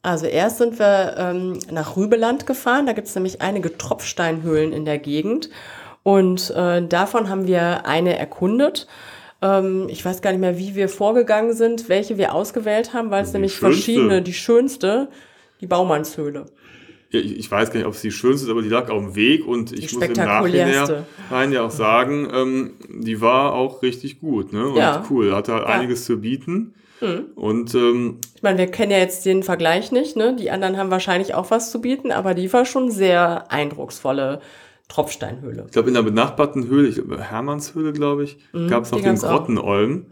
Also erst sind wir ähm, nach Rübeland gefahren. Da gibt es nämlich einige Tropfsteinhöhlen in der Gegend. Und äh, davon haben wir eine erkundet. Ähm, ich weiß gar nicht mehr, wie wir vorgegangen sind, welche wir ausgewählt haben, weil es nämlich schönste. verschiedene, die schönste, die Baumannshöhle ich weiß gar nicht, ob es die schönste ist, aber die lag auf dem Weg und ich muss im Nachhinein ja auch sagen, ähm, die war auch richtig gut ne? und ja. cool, hatte halt ja. einiges zu bieten. Mhm. Und ähm, ich meine, wir kennen ja jetzt den Vergleich nicht, ne? Die anderen haben wahrscheinlich auch was zu bieten, aber die war schon sehr eindrucksvolle Tropfsteinhöhle. Ich glaube, in der benachbarten Höhle, ich glaube, Hermannshöhle, glaube ich, mhm, gab es noch den Grottenolm.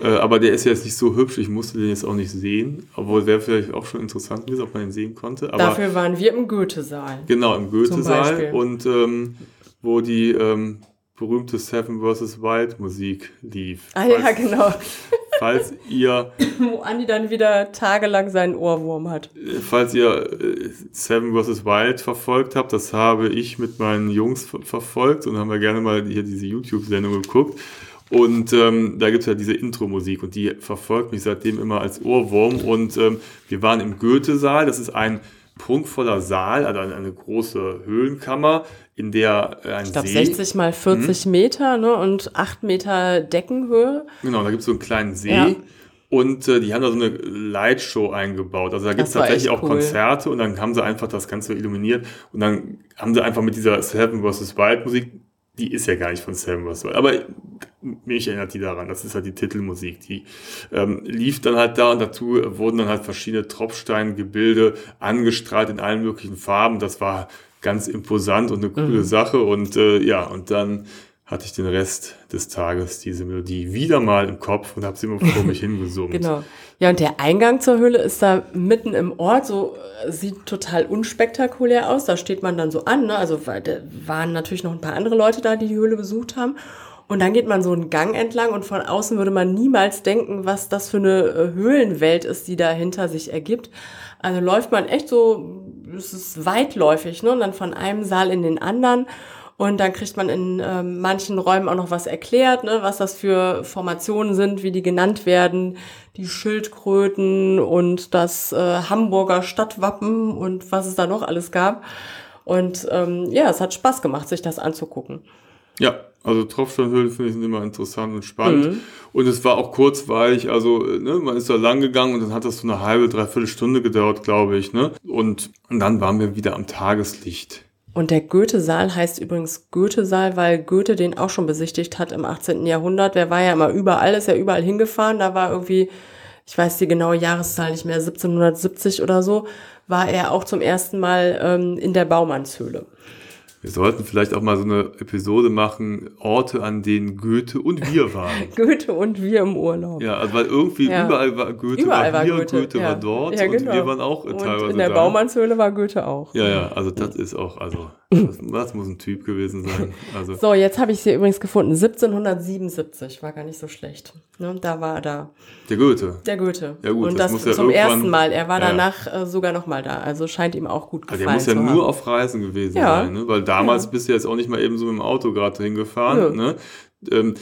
Äh, aber der ist jetzt nicht so hübsch, ich musste den jetzt auch nicht sehen. Obwohl wäre vielleicht auch schon interessant gewesen, ob man den sehen konnte. Aber Dafür waren wir im Goethe-Saal. Genau, im Goethe-Saal. Und ähm, wo die ähm, berühmte Seven vs. Wild Musik lief. Ah falls, ja, genau. Falls ihr... wo Andi dann wieder tagelang seinen Ohrwurm hat. Falls ihr äh, Seven vs. Wild verfolgt habt, das habe ich mit meinen Jungs verfolgt und haben wir gerne mal hier diese YouTube-Sendung geguckt. Und ähm, da gibt es ja diese Intro-Musik und die verfolgt mich seitdem immer als Ohrwurm. Und ähm, wir waren im Goethe-Saal, das ist ein prunkvoller Saal, also eine, große Höhlenkammer, in der ein ich glaub, See... Ich glaube 60 mal 40 hm. Meter ne, und 8 Meter Deckenhöhe. Genau, da gibt es so einen kleinen See. Ja. Und äh, die haben da so eine Lightshow eingebaut. Also da gibt es tatsächlich auch cool. Konzerte und dann haben sie einfach das Ganze illuminiert und dann haben sie einfach mit dieser Seven vs. Wild Musik die ist ja gar nicht von Sam Roswell. Aber mich erinnert die daran. Das ist halt die Titelmusik. Die ähm, lief dann halt da und dazu wurden dann halt verschiedene Tropfsteingebilde angestrahlt in allen möglichen Farben. Das war ganz imposant und eine coole mhm. Sache. Und äh, ja, und dann hatte ich den Rest des Tages diese Melodie wieder mal im Kopf und habe sie immer vor mich hingesummt. Genau. Ja, und der Eingang zur Höhle ist da mitten im Ort, so äh, sieht total unspektakulär aus. Da steht man dann so an, ne? Also da waren natürlich noch ein paar andere Leute da, die die Höhle besucht haben. Und dann geht man so einen Gang entlang und von außen würde man niemals denken, was das für eine äh, Höhlenwelt ist, die da hinter sich ergibt. Also läuft man echt so, es ist weitläufig, ne? Und dann von einem Saal in den anderen. Und dann kriegt man in äh, manchen Räumen auch noch was erklärt, ne, was das für Formationen sind, wie die genannt werden, die Schildkröten und das äh, Hamburger Stadtwappen und was es da noch alles gab. Und ähm, ja, es hat Spaß gemacht, sich das anzugucken. Ja, also Tropfsteinhöhlen finde ich sind immer interessant und spannend. Mhm. Und es war auch kurzweilig, also ne, man ist da lang gegangen und dann hat das so eine halbe, dreiviertel Stunde gedauert, glaube ich. Ne? Und, und dann waren wir wieder am Tageslicht. Und der Goethe-Saal heißt übrigens Goethe-Saal, weil Goethe den auch schon besichtigt hat im 18. Jahrhundert. Der war ja immer überall, ist ja überall hingefahren. Da war irgendwie, ich weiß die genaue Jahreszahl nicht mehr, 1770 oder so, war er auch zum ersten Mal ähm, in der Baumannshöhle. Wir sollten vielleicht auch mal so eine Episode machen, Orte, an denen Goethe und wir waren. Goethe und wir im Urlaub. Ja, also weil irgendwie ja. überall war Goethe überall war hier, Goethe, Goethe ja. war dort ja, genau. und wir waren auch und teilweise in der da. Baumannshöhle war Goethe auch. Ja, ja, also das ist auch, also das, das muss ein Typ gewesen sein. Also. So, jetzt habe ich sie übrigens gefunden. 1777, war gar nicht so schlecht. Ne, da war er da. Der Goethe. Der Goethe. Ja gut, und das, das, zum ersten Mal. Er war Ja. danach äh, sogar noch mal da. Also scheint ihm auch gut Also gefallen der muss ja nur auf Reisen gewesen Ja. sein, ne? weil damals Ja. bist du jetzt auch nicht mal eben so mit dem Auto gerade hingefahren. Ne? Ähm,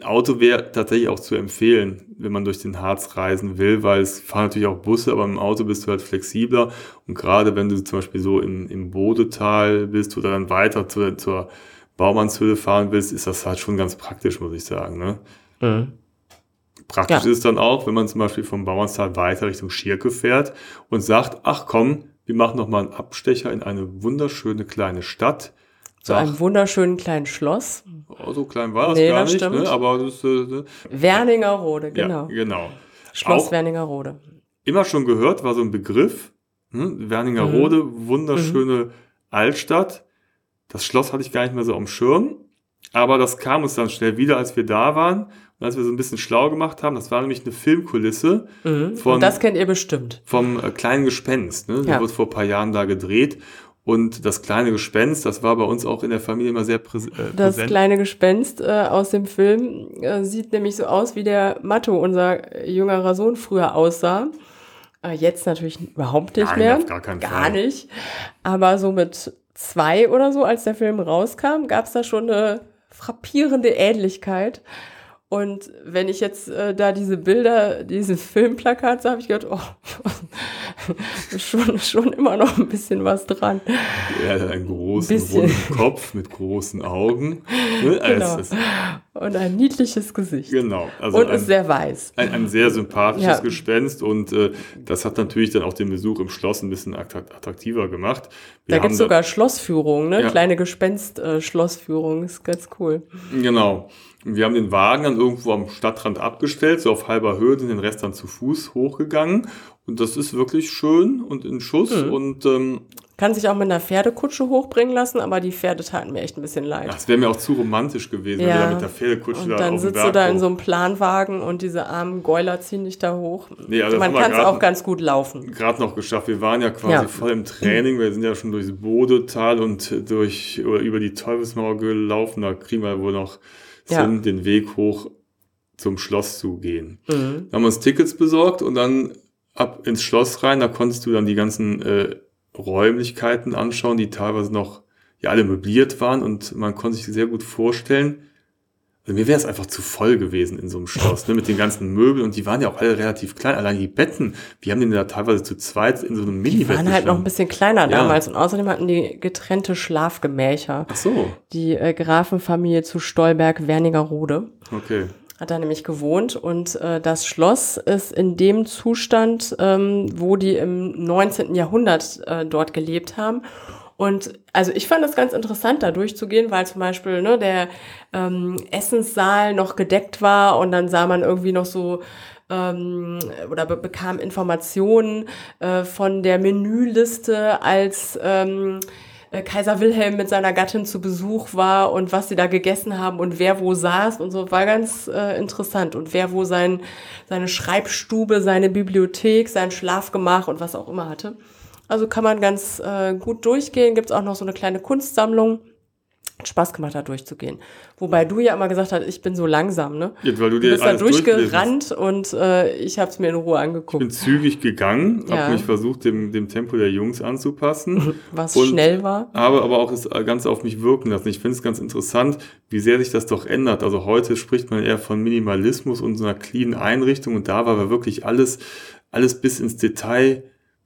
Auto wäre tatsächlich auch zu empfehlen, wenn man durch den Harz reisen will, weil es fahren natürlich auch Busse, aber im Auto bist du halt flexibler. Und gerade wenn du zum Beispiel so in, im Bodetal bist oder dann weiter zur, zur Baumannshöhle fahren willst, ist das halt schon ganz praktisch, muss ich sagen. Ne? Mhm. Praktisch Ja. ist es dann auch, wenn man zum Beispiel vom Bauernstal weiter Richtung Schirke fährt und sagt, ach komm, wir machen noch mal einen Abstecher in eine wunderschöne kleine Stadt. Zu einem wunderschönen kleinen Schloss. Oh, so klein war das Nee, gar das nicht, ne? aber das äh, Werningerode, genau. Ja, genau. Schloss Auch Werningerode. immer schon gehört, war so ein Begriff. Ne? Werningerode, wunderschöne Altstadt. Das Schloss hatte ich gar nicht mehr so am Schirm. Aber das kam uns dann schnell wieder, als wir da waren. Und als wir so ein bisschen schlau gemacht haben, das war nämlich eine Filmkulisse Mhm. Von- Und das kennt ihr bestimmt. vom äh, kleinen Gespenst. Ne? Der Ja. wurde vor ein paar Jahren da gedreht. Und das kleine Gespenst, das war bei uns auch in der Familie immer sehr präs äh, Das präsent. kleine Gespenst äh, aus dem Film äh, sieht nämlich so aus, wie der Matto, unser jüngerer Sohn, früher aussah. Äh, jetzt natürlich überhaupt nicht Nein, mehr. auf gar keinen Gar Fall. nicht. Aber so mit zwei oder so, als der Film rauskam, gab es da schon eine frappierende Ähnlichkeit. Und wenn ich jetzt äh, da diese Bilder, dieses Filmplakat sah, habe ich gedacht, oh, schon, schon immer noch ein bisschen was dran. Er hat einen großen, Bisschen. runden Kopf mit großen Augen. Ne? Genau. Es ist, Und ein niedliches Gesicht. genau. Also Und ein, ist sehr weiß. ein, ein sehr sympathisches Ja. Gespenst und äh, das hat natürlich dann auch den Besuch im Schloss ein bisschen attrakt- attraktiver gemacht. Wir Da gibt's haben sogar Schlossführungen, ne? Ja. Kleine Gespenst-Schlossführungen. ist ganz cool. Genau. Wir haben den Wagen dann irgendwo am Stadtrand abgestellt, so auf halber Höhe, sind den Rest dann zu Fuß hochgegangen. Und das ist wirklich schön und in Schuss. Mhm. Und ähm, Kann sich auch mit einer Pferdekutsche hochbringen lassen, aber die Pferde taten mir echt ein bisschen leid. das wäre mir auch zu romantisch gewesen, wenn wir da mit der Pferdekutsche und da dann sitzt du da in so einem Planwagen und diese armen Gäuler ziehen dich da hoch. Nee, also Man kann es auch ganz gut laufen. gerade noch geschafft. Wir waren ja quasi Ja. voll im Training. Wir sind ja schon durchs Bodetal und durch oder über die Teufelsmauer gelaufen. Da kriegen wir wohl noch Ja. Sinn, den Weg hoch zum Schloss zu gehen. Mhm. Da haben wir uns Tickets besorgt und dann ab ins Schloss rein. Da konntest du dann die ganzen äh, Räumlichkeiten anschauen, die teilweise noch ja alle möbliert waren und man konnte sich sehr gut vorstellen. Mir wäre es einfach zu voll gewesen in so einem Schloss, ne, mit den ganzen Möbeln und die waren ja auch alle relativ klein. Allein die Betten, wir haben den da teilweise zu zweit in so einem Die Mini-Bett waren halt noch ein bisschen kleiner Ja. damals und außerdem hatten die getrennte Schlafgemächer. Ach so, Die äh, Grafenfamilie zu Stolberg-Wernigerode. okay. hat da nämlich gewohnt und äh, das Schloss ist in dem Zustand, ähm, wo die im 19. Jahrhundert äh, dort gelebt haben. Und also ich fand das ganz interessant, da durchzugehen, weil zum Beispiel ne, der ähm, Essenssaal noch gedeckt war und dann sah man irgendwie noch so ähm, oder be bekam Informationen äh, von der Menüliste als ähm, äh, Kaiser Wilhelm mit seiner Gattin zu Besuch war und was sie da gegessen haben und wer wo saß und so, war ganz äh, interessant. Und wer wo sein, seine Schreibstube, seine Bibliothek, sein Schlafgemach und was auch immer hatte. Also kann man ganz äh, gut durchgehen. Gibt's auch noch so eine kleine Kunstsammlung Spaß gemacht hat, durchzugehen. Wobei du ja immer gesagt hast, ich bin so langsam, ne? Jetzt, weil du, dir du bist da durchgerannt und äh, ich habe es mir in Ruhe angeguckt. Ich bin zügig gegangen, ja. habe mich versucht, dem, dem Tempo der Jungs anzupassen. Was schnell war. Aber, aber auch es ganz auf mich wirken lassen. Ich finde es ganz interessant, wie sehr sich das doch ändert. Also heute spricht man eher von Minimalismus und so einer cleanen Einrichtung und da war wirklich alles, alles bis ins Detail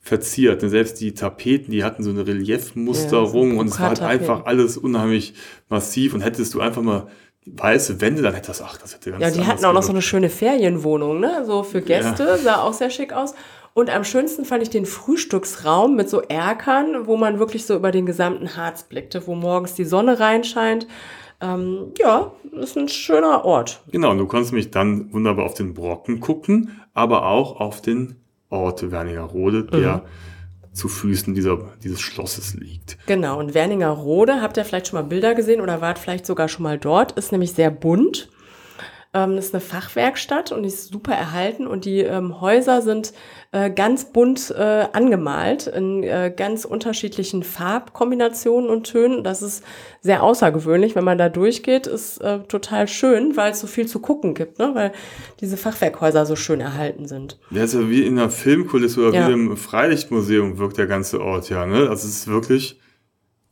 verziert. Selbst die Tapeten, die hatten so eine Reliefmusterung ja, und es war halt einfach alles unheimlich massiv und hättest du einfach mal weiße Wände, dann hätte das, ach, das hätte ganz Ja, die hatten auch noch so eine schöne Ferienwohnung, ne, so für Gäste, ja. sah auch sehr schick aus. Und am schönsten fand ich den Frühstücksraum mit so Erkern, wo man wirklich so über den gesamten Harz blickte, wo morgens die Sonne reinscheint. Ähm, ja, ist ein schöner Ort. Genau, und du konntest mich dann wunderbar auf den Brocken gucken, aber auch auf den Ort Werningerode, der mhm. zu Füßen dieser, dieses Schlosses liegt. Genau, und Werningerode, habt ihr vielleicht schon mal Bilder gesehen oder wart vielleicht sogar schon mal dort, ist nämlich sehr bunt. Ähm, das ist eine Fachwerkstatt und die ist super erhalten und die ähm, Häuser sind äh, ganz bunt äh, angemalt in äh, ganz unterschiedlichen Farbkombinationen und Tönen. Das ist sehr außergewöhnlich, wenn man da durchgeht, ist äh, total schön, weil es so viel zu gucken gibt, ne? weil diese Fachwerkhäuser so schön erhalten sind. Ja, also wie in einer Filmkulisse oder ja. wie im Freilichtmuseum wirkt der ganze Ort ja. Ne? Also es ist wirklich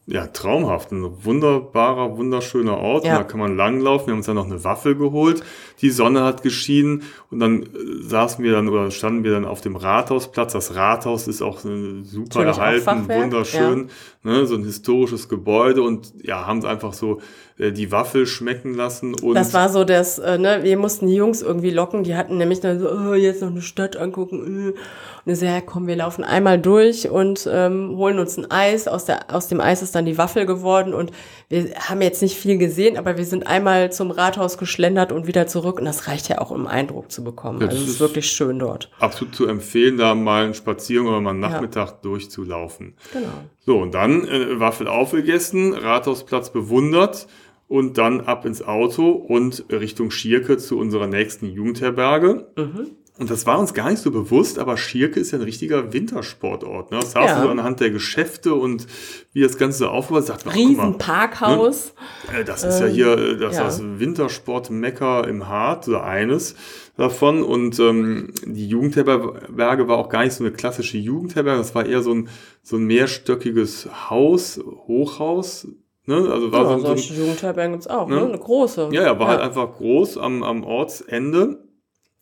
ja, traumhaft. Ein wunderbarer, wunderschöner Ort. Ja. Da kann man langlaufen. Wir haben uns dann noch eine Waffel geholt. Die Sonne hat geschienen und dann äh, saßen wir dann oder standen wir dann auf dem Rathausplatz. Das Rathaus ist auch super Natürlich erhalten, wunderschön. Ja. Ne, so ein historisches Gebäude und ja, haben es einfach so äh, die Waffel schmecken lassen. Und das war so das, äh, ne, wir mussten die Jungs irgendwie locken. Die hatten nämlich dann so, oh, jetzt noch eine Stadt angucken. Äh. Und ich so, ja, komm, wir laufen einmal durch und ähm, holen uns ein Eis. Aus, der, aus dem Eis ist dann die Waffel geworden und wir haben jetzt nicht viel gesehen, aber wir sind einmal zum Rathaus geschlendert und wieder zurück und das reicht ja auch, um Eindruck zu bekommen. Ja, also es ist wirklich schön dort. Absolut zu empfehlen, da mal einen Spaziergang oder mal einen Nachmittag ja. durchzulaufen. Genau. So, und dann äh, Waffel aufgegessen, Rathausplatz bewundert und dann ab ins Auto und Richtung Schierke zu unserer nächsten Jugendherberge. Mhm. Und das war uns gar nicht so bewusst, aber Schierke ist ja ein richtiger Wintersportort. Ne? Das sah ja. so anhand der Geschäfte und wie das Ganze so aufgebaut sagt. Riesenparkhaus. Ne? Das ist ähm, ja hier äh, das, ja. das Wintersport-Mecker im Hart, oder eines davon. Und ähm, die Jugendherberge war auch gar nicht so eine klassische Jugendherberge. Das war eher so ein, so ein mehrstöckiges Haus, Hochhaus, Ne? Also war ja, so, solche so ein, Jugendherbergen gibt's auch, ne? ne? Eine große. Ja, ja, war ja. halt einfach groß am, am Ortsende.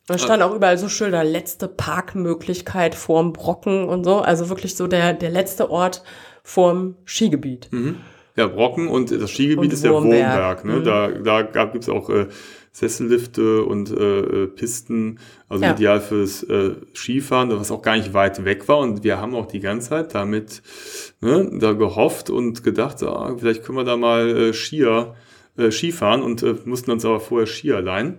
Da stand auch überall so Schilder, letzte Parkmöglichkeit vorm Brocken und so. Also wirklich so der, der letzte Ort vorm Skigebiet. Mhm. Ja, Brocken und das Skigebiet und ist der Wurmberg. Ne? Mhm. Da, da gibt es auch äh, Sessellifte und äh, äh, Pisten, also ja. ideal fürs äh, Skifahren, was auch gar nicht weit weg war. Und wir haben auch die ganze Zeit damit ne, da gehofft und gedacht, ah, vielleicht können wir da mal äh, Skier, äh, Skifahren und äh, mussten uns aber vorher Skier leihen.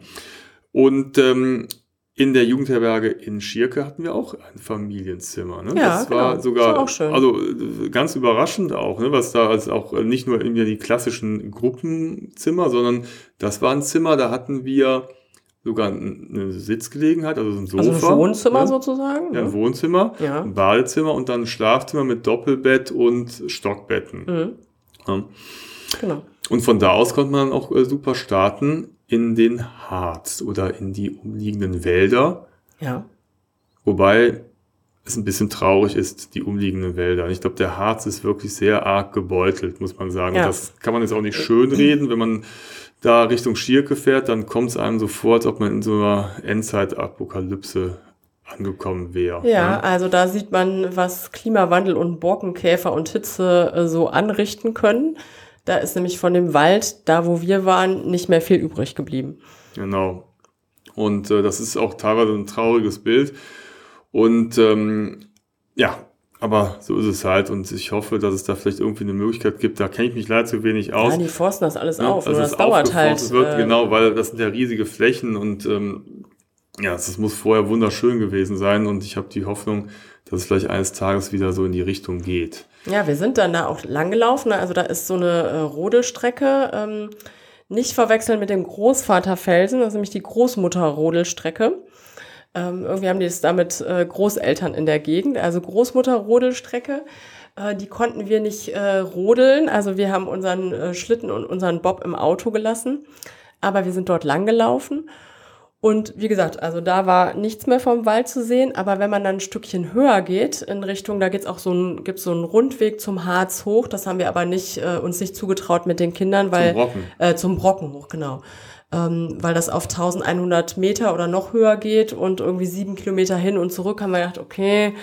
Und ähm, in der Jugendherberge in Schirke hatten wir auch ein Familienzimmer. Ne? Ja, das war genau. sogar, das war also ganz überraschend auch, ne? was da als auch nicht nur in die klassischen Gruppenzimmer, sondern das war ein Zimmer, da hatten wir sogar eine Sitzgelegenheit, also so ein Sofa. Also ein Wohnzimmer ne? sozusagen? Ja, ein Wohnzimmer, ja. ein Badezimmer und dann ein Schlafzimmer mit Doppelbett und Stockbetten. Mhm. Ja. Genau. Und von da aus konnte man auch äh, super starten in den Harz oder in die umliegenden Wälder. Ja. Wobei es ein bisschen traurig ist, die umliegenden Wälder. Ich glaube, der Harz ist wirklich sehr arg gebeutelt, muss man sagen. Ja. Das kann man jetzt auch nicht schön reden. Wenn man da Richtung Schierke fährt, dann kommt es einem so vor, als ob man in so einer Endzeit-Apokalypse angekommen wäre. Ja, ja, also da sieht man, was Klimawandel und Borkenkäfer und Hitze äh, so anrichten können. Da ist nämlich von dem Wald, da wo wir waren, nicht mehr viel übrig geblieben. Genau. Und äh, das ist auch teilweise ein trauriges Bild. Und ähm, ja, aber so ist es halt. Und ich hoffe, dass es da vielleicht irgendwie eine Möglichkeit gibt. Da kenne ich mich leider zu wenig aus. Ja, die forsten das alles ja, auf. Also das dauert halt. Wird, äh, genau, weil das sind ja riesige Flächen und ähm, ja, das muss vorher wunderschön gewesen sein und ich habe die Hoffnung, dass es vielleicht eines Tages wieder so in die Richtung geht. Ja, wir sind dann da auch lang gelaufen. Also da ist so eine äh, Rodelstrecke. Ähm, nicht verwechseln mit dem Großvaterfelsen, das ist nämlich die Großmutter-Rodelstrecke. Ähm, irgendwie haben die es damit äh, Großeltern in der Gegend. Also Großmutter-Rodelstrecke. Äh, die konnten wir nicht äh, rodeln. Also wir haben unseren äh, Schlitten und unseren Bob im Auto gelassen. Aber wir sind dort lang gelaufen. Und wie gesagt, also da war nichts mehr vom Wald zu sehen, aber wenn man dann ein Stückchen höher geht, in Richtung, da geht's auch so ein, gibt's so einen Rundweg zum Harz hoch, das haben wir aber nicht, äh, uns nicht zugetraut mit den Kindern, weil, zum Brocken, äh, zum Brocken hoch, genau. Ähm, weil das auf 1100 Meter oder noch höher geht und irgendwie sieben Kilometer hin und zurück haben wir gedacht, okay,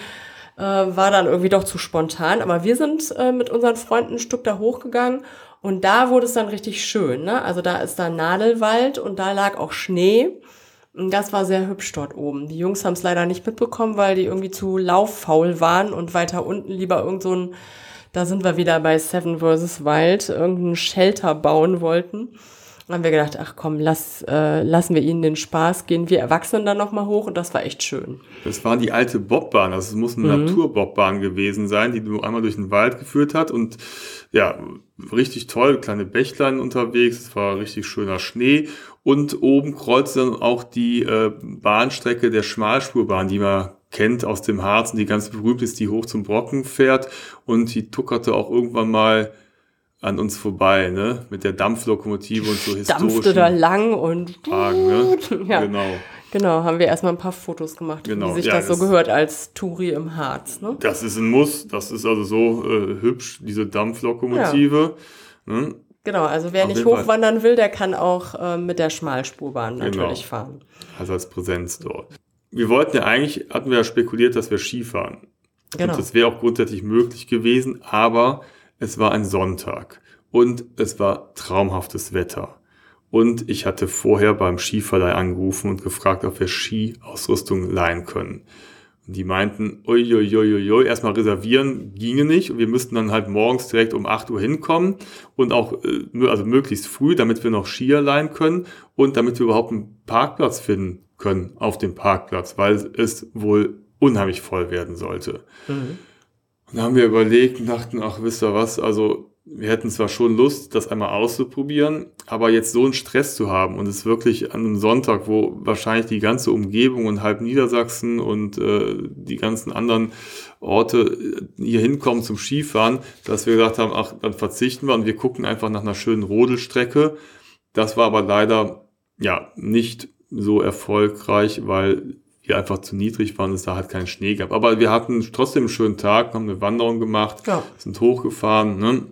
äh, war dann irgendwie doch zu spontan. Aber wir sind äh, mit unseren Freunden ein Stück da hochgegangen und da wurde es dann richtig schön. Ne? Also da ist da Nadelwald und da lag auch Schnee. Das war sehr hübsch dort oben. Die Jungs haben es leider nicht mitbekommen, weil die irgendwie zu lauffaul waren und weiter unten lieber irgend so ein, da sind wir wieder bei Seven vs. Wild, irgendeinen Shelter bauen wollten. Dann haben wir gedacht, ach komm, lass, äh, lassen wir ihnen den Spaß, gehen. Wir Erwachsenen dann nochmal hoch und das war echt schön. Das war die alte Bobbahn, also es muss eine mhm. Naturbobbahn gewesen sein, die du einmal durch den Wald geführt hat. Und ja, richtig toll, kleine Bächlein unterwegs, es war richtig schöner Schnee. Und oben kreuzt dann auch die äh, Bahnstrecke der Schmalspurbahn, die man kennt aus dem Harz und die ganz berühmt ist, die hoch zum Brocken fährt. Und die tuckerte auch irgendwann mal an uns vorbei, ne? Mit der Dampflokomotive und so historischen Dampfte da lang und Wagen, ne? ja. Genau. Genau, haben wir erstmal ein paar Fotos gemacht, genau. wie sich ja, das, das so gehört als Touri im Harz. Ne? Das ist ein Muss, das ist also so äh, hübsch, diese Dampflokomotive. Ja. Ne? Genau, also wer Auf nicht hochwandern Fall. will, der kann auch äh, mit der Schmalspurbahn genau. natürlich fahren. Also als Präsenz dort. Wir wollten ja eigentlich, hatten wir ja spekuliert, dass wir Skifahren. Genau. Und das wäre auch grundsätzlich möglich gewesen, aber es war ein Sonntag und es war traumhaftes Wetter. Und ich hatte vorher beim Skiverleih angerufen und gefragt, ob wir Skiausrüstung leihen können. Und die meinten, uiuiuiui, erstmal reservieren ginge nicht. Und wir müssten dann halt morgens direkt um 8 Uhr hinkommen und auch, äh, also möglichst früh, damit wir noch Skier leihen können und damit wir überhaupt einen Parkplatz finden können auf dem Parkplatz, weil es wohl unheimlich voll werden sollte. Mhm. Und dann haben wir überlegt und dachten, ach, wisst ihr was, also wir hätten zwar schon Lust, das einmal auszuprobieren, aber jetzt so einen Stress zu haben und es wirklich an einem Sonntag, wo wahrscheinlich die ganze Umgebung und halb Niedersachsen und äh, die ganzen anderen Orte äh, hier hinkommen zum Skifahren, dass wir gesagt haben, ach, dann verzichten wir und wir gucken einfach nach einer schönen Rodelstrecke. Das war aber leider ja nicht so erfolgreich, weil wir einfach zu niedrig waren, es da halt keinen Schnee gab. Aber wir hatten trotzdem einen schönen Tag, haben eine Wanderung gemacht, ja. sind hochgefahren. Ne?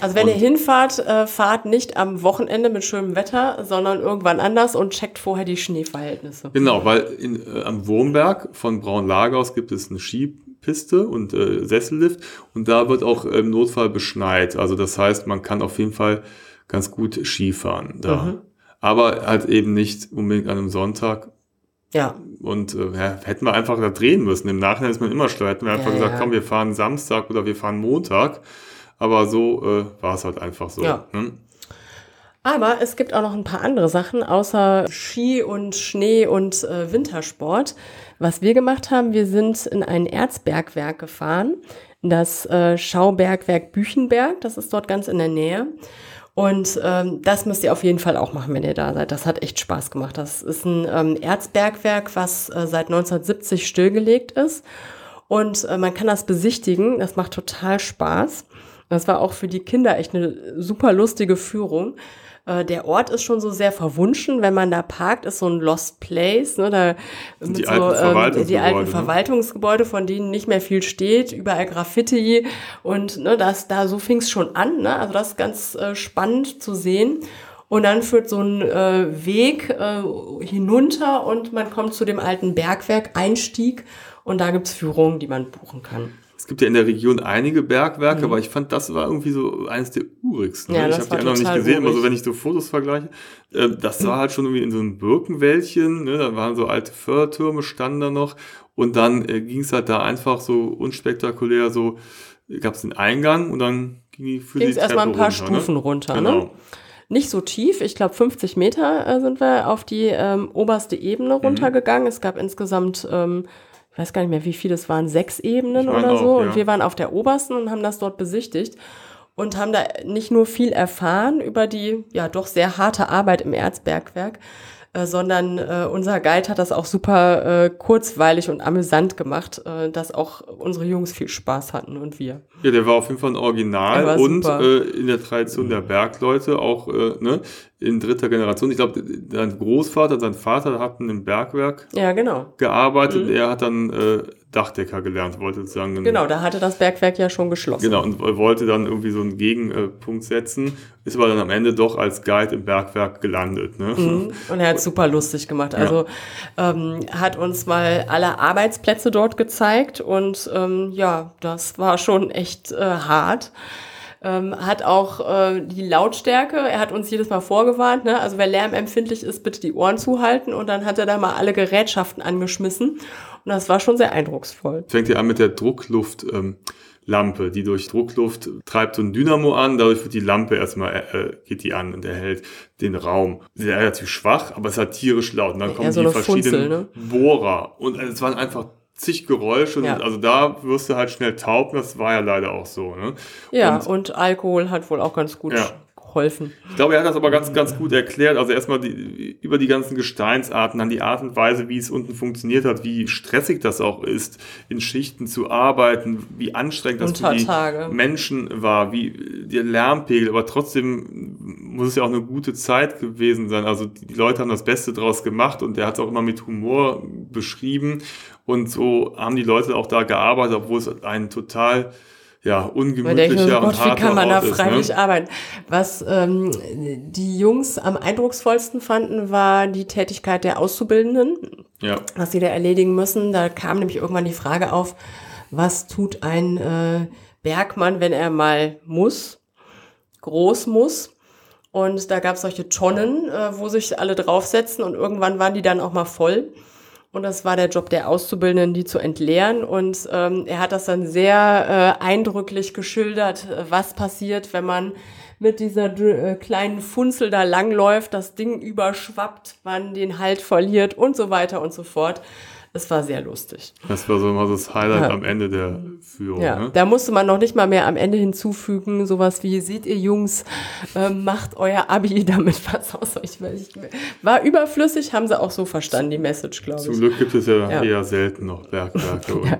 Also wenn und ihr hinfahrt, äh, fahrt nicht am Wochenende mit schönem Wetter, sondern irgendwann anders und checkt vorher die Schneeverhältnisse. Genau, weil in, äh, am Wurmberg von Braunlager aus gibt es eine Skipiste und äh, Sessellift und da wird auch im Notfall beschneit. Also das heißt, man kann auf jeden Fall ganz gut Skifahren da. Mhm. Aber halt eben nicht unbedingt an einem Sonntag, ja. Und äh, ja, hätten wir einfach da drehen müssen. Im Nachhinein ist man immer schlau. Hätten wir einfach ja, gesagt, ja. komm, wir fahren Samstag oder wir fahren Montag. Aber so äh, war es halt einfach so. Ja. Ne? Aber es gibt auch noch ein paar andere Sachen außer Ski und Schnee und äh, Wintersport. Was wir gemacht haben, wir sind in ein Erzbergwerk gefahren, das äh, Schaubergwerk Büchenberg, das ist dort ganz in der Nähe. Und ähm, das müsst ihr auf jeden Fall auch machen, wenn ihr da seid. Das hat echt Spaß gemacht. Das ist ein ähm, Erzbergwerk, was äh, seit 1970 stillgelegt ist. Und äh, man kann das besichtigen. Das macht total Spaß. Das war auch für die Kinder echt eine super lustige Führung. Äh, der Ort ist schon so sehr verwunschen, wenn man da parkt, ist so ein Lost Place, ne, da die, so, alten ähm, die alten ne? Verwaltungsgebäude, von denen nicht mehr viel steht, überall Graffiti und ne, das, da so fing es schon an, ne, also das ist ganz äh, spannend zu sehen. Und dann führt so ein äh, Weg äh, hinunter und man kommt zu dem alten Bergwerk, Einstieg und da gibt's Führungen, die man buchen kann. Es gibt ja in der Region einige Bergwerke, mhm. aber ich fand, das war irgendwie so eines der urigsten. Ja, ich habe die anderen noch nicht gesehen, urig. aber so wenn ich so Fotos vergleiche, äh, das war halt schon irgendwie in so einem Birkenwäldchen, ne, da waren so alte Fördertürme, standen da noch und dann äh, ging es halt da einfach so unspektakulär, so gab es den Eingang und dann ging die für Ging's die erstmal ein paar runter, ne? Stufen ne? runter, genau. ne? nicht so tief. Ich glaube, 50 Meter äh, sind wir auf die ähm, oberste Ebene mhm. runtergegangen. Mhm. Es gab insgesamt, ähm, ich weiß gar nicht mehr, wie viele es waren, sechs Ebenen oder auch, so. Ja. Und wir waren auf der obersten und haben das dort besichtigt und haben da nicht nur viel erfahren über die ja doch sehr harte Arbeit im Erzbergwerk, äh, sondern äh, unser Guide hat das auch super äh, kurzweilig und amüsant gemacht, äh, dass auch unsere Jungs viel Spaß hatten und wir. Ja, der war auf jeden Fall ein Original und äh, in der Tradition der Bergleute auch äh, ne, in dritter Generation. Ich glaube, sein Großvater, sein Vater hatten im Bergwerk ja, genau. gearbeitet. Mhm. Er hat dann äh, Dachdecker gelernt, wollte sagen. Genau, da hatte das Bergwerk ja schon geschlossen. Genau, und wollte dann irgendwie so einen Gegenpunkt setzen, ist aber dann am Ende doch als Guide im Bergwerk gelandet. Ne? Mhm. Und er hat super lustig gemacht. Also ja. ähm, hat uns mal alle Arbeitsplätze dort gezeigt und ähm, ja, das war schon echt äh, hart. Ähm, hat auch äh, die Lautstärke, er hat uns jedes Mal vorgewarnt, ne? also wer lärmempfindlich ist, bitte die Ohren zuhalten und dann hat er da mal alle Gerätschaften angeschmissen und das war schon sehr eindrucksvoll. Fängt ihr an mit der Druckluftlampe, ähm, die durch Druckluft treibt so ein Dynamo an, dadurch wird die Lampe erstmal, äh, äh geht die an und erhält den Raum. Sie ist relativ schwach, aber es hat tierisch laut. Und dann kommen so die verschiedenen Funzel, ne? Bohrer. Und es waren einfach zig Geräusche. Ja. Also da wirst du halt schnell taub. Das war ja leider auch so. Ne? Ja, und, und Alkohol hat wohl auch ganz gut ja. Geholfen. Ich glaube, er hat das aber ganz, ganz gut erklärt. Also erstmal die, über die ganzen Gesteinsarten, dann die Art und Weise, wie es unten funktioniert hat, wie stressig das auch ist, in Schichten zu arbeiten, wie anstrengend das für die Menschen war, wie der Lärmpegel, aber trotzdem muss es ja auch eine gute Zeit gewesen sein. Also die Leute haben das Beste draus gemacht und er hat es auch immer mit Humor beschrieben und so haben die Leute auch da gearbeitet, obwohl es ein total ja, ungemütlicher und harter Wie kann man Ort da freiwillig ist, ne? arbeiten? Was ähm, die Jungs am eindrucksvollsten fanden, war die Tätigkeit der Auszubildenden, ja. was sie da erledigen müssen. Da kam nämlich irgendwann die Frage auf, was tut ein äh, Bergmann, wenn er mal muss, groß muss? Und da gab es solche Tonnen, äh, wo sich alle draufsetzen und irgendwann waren die dann auch mal voll. Und das war der Job der Auszubildenden, die zu entleeren. Und ähm, er hat das dann sehr äh, eindrücklich geschildert, äh, was passiert, wenn man mit dieser äh, kleinen Funzel da langläuft, das Ding überschwappt, man den Halt verliert und so weiter und so fort. Es war sehr lustig. Das war so immer das Highlight ja. am Ende der Führung. Ja, ne? da musste man noch nicht mal mehr am Ende hinzufügen, sowas wie, seht ihr Jungs, äh, macht euer Abi damit was aus euch. War überflüssig, haben sie auch so verstanden, die Message, glaube ich. Zum Glück gibt es ja, ja. eher selten noch Bergwerke und äh,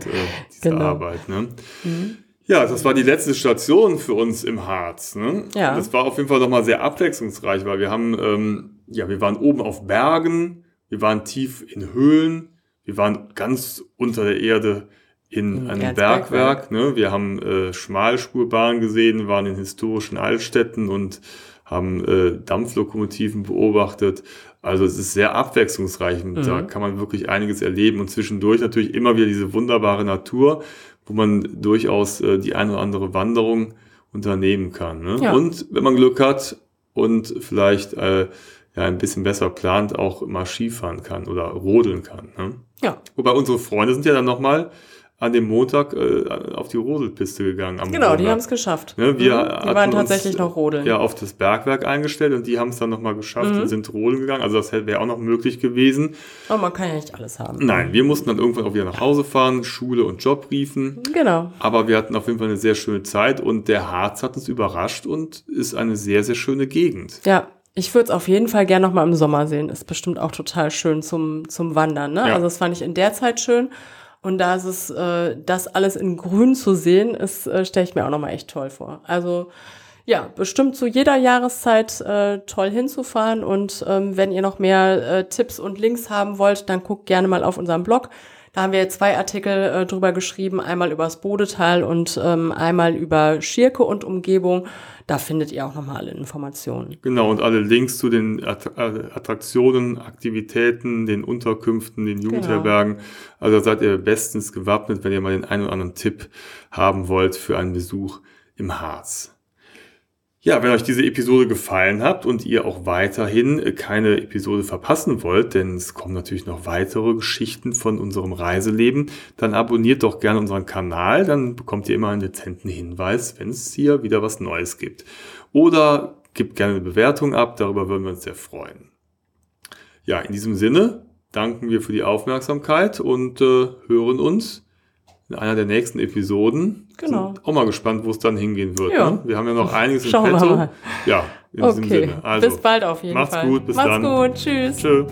diese genau. Arbeit. Ne? Mhm. Ja, das war die letzte Station für uns im Harz. Ne? Ja. Das war auf jeden Fall nochmal sehr abwechslungsreich, weil wir haben, ähm, ja, wir waren oben auf Bergen, wir waren tief in Höhlen, wir waren ganz unter der Erde in einem Bergwerk. Ne? Wir haben äh, Schmalspurbahnen gesehen, waren in historischen Altstädten und haben äh, Dampflokomotiven beobachtet. Also es ist sehr abwechslungsreich und mhm. da kann man wirklich einiges erleben und zwischendurch natürlich immer wieder diese wunderbare Natur, wo man durchaus äh, die eine oder andere Wanderung unternehmen kann. Ne? Ja. Und wenn man Glück hat und vielleicht äh, ja ein bisschen besser plant, auch mal Skifahren kann oder rodeln kann. Ne? Ja. Wobei unsere Freunde sind ja dann nochmal an dem Montag äh, auf die Rodelpiste gegangen. Genau, Monat. die haben es geschafft. Ne, wir mhm. Die waren tatsächlich uns, noch rodeln. Ja, auf das Bergwerk eingestellt und die haben es dann nochmal geschafft mhm. und sind rodeln gegangen. Also das wäre auch noch möglich gewesen. Aber man kann ja nicht alles haben. Nein, wir mussten dann irgendwann auch wieder nach Hause fahren, Schule und Job riefen. Genau. Aber wir hatten auf jeden Fall eine sehr schöne Zeit und der Harz hat uns überrascht und ist eine sehr, sehr schöne Gegend. Ja, ich würde es auf jeden Fall gerne noch mal im Sommer sehen. Ist bestimmt auch total schön zum, zum Wandern. Ne? Ja. Also das fand ich in der Zeit schön. Und da ist es, äh, das alles in Grün zu sehen, ist, äh, stelle ich mir auch noch mal echt toll vor. Also ja, bestimmt zu jeder Jahreszeit äh, toll hinzufahren. Und ähm, wenn ihr noch mehr äh, Tipps und Links haben wollt, dann guckt gerne mal auf unserem Blog. Da haben wir zwei Artikel äh, drüber geschrieben, einmal über das Bodetal und ähm, einmal über Schirke und Umgebung. Da findet ihr auch nochmal alle Informationen. Genau, und alle Links zu den äh, Attraktionen, Aktivitäten, den Unterkünften, den Jugendherbergen. Genau. Also seid ihr bestens gewappnet, wenn ihr mal den einen oder anderen Tipp haben wollt für einen Besuch im Harz. Ja, wenn euch diese Episode gefallen hat und ihr auch weiterhin keine Episode verpassen wollt, denn es kommen natürlich noch weitere Geschichten von unserem Reiseleben, dann abonniert doch gerne unseren Kanal, dann bekommt ihr immer einen dezenten Hinweis, wenn es hier wieder was Neues gibt. Oder Gebt gerne eine Bewertung ab, darüber würden wir uns sehr freuen. Ja, in diesem Sinne danken wir für die Aufmerksamkeit und äh, hören uns in einer der nächsten Episoden. Genau. Sind auch mal gespannt, wo es dann hingehen wird. Ja. Ne? Wir haben ja noch einiges im Schauen wir Petto. mal. Ja, in Okay. diesem Sinne. Also, bis bald auf jeden macht's Fall. gut, bis Macht's dann. gut. Tschüss. Tschö.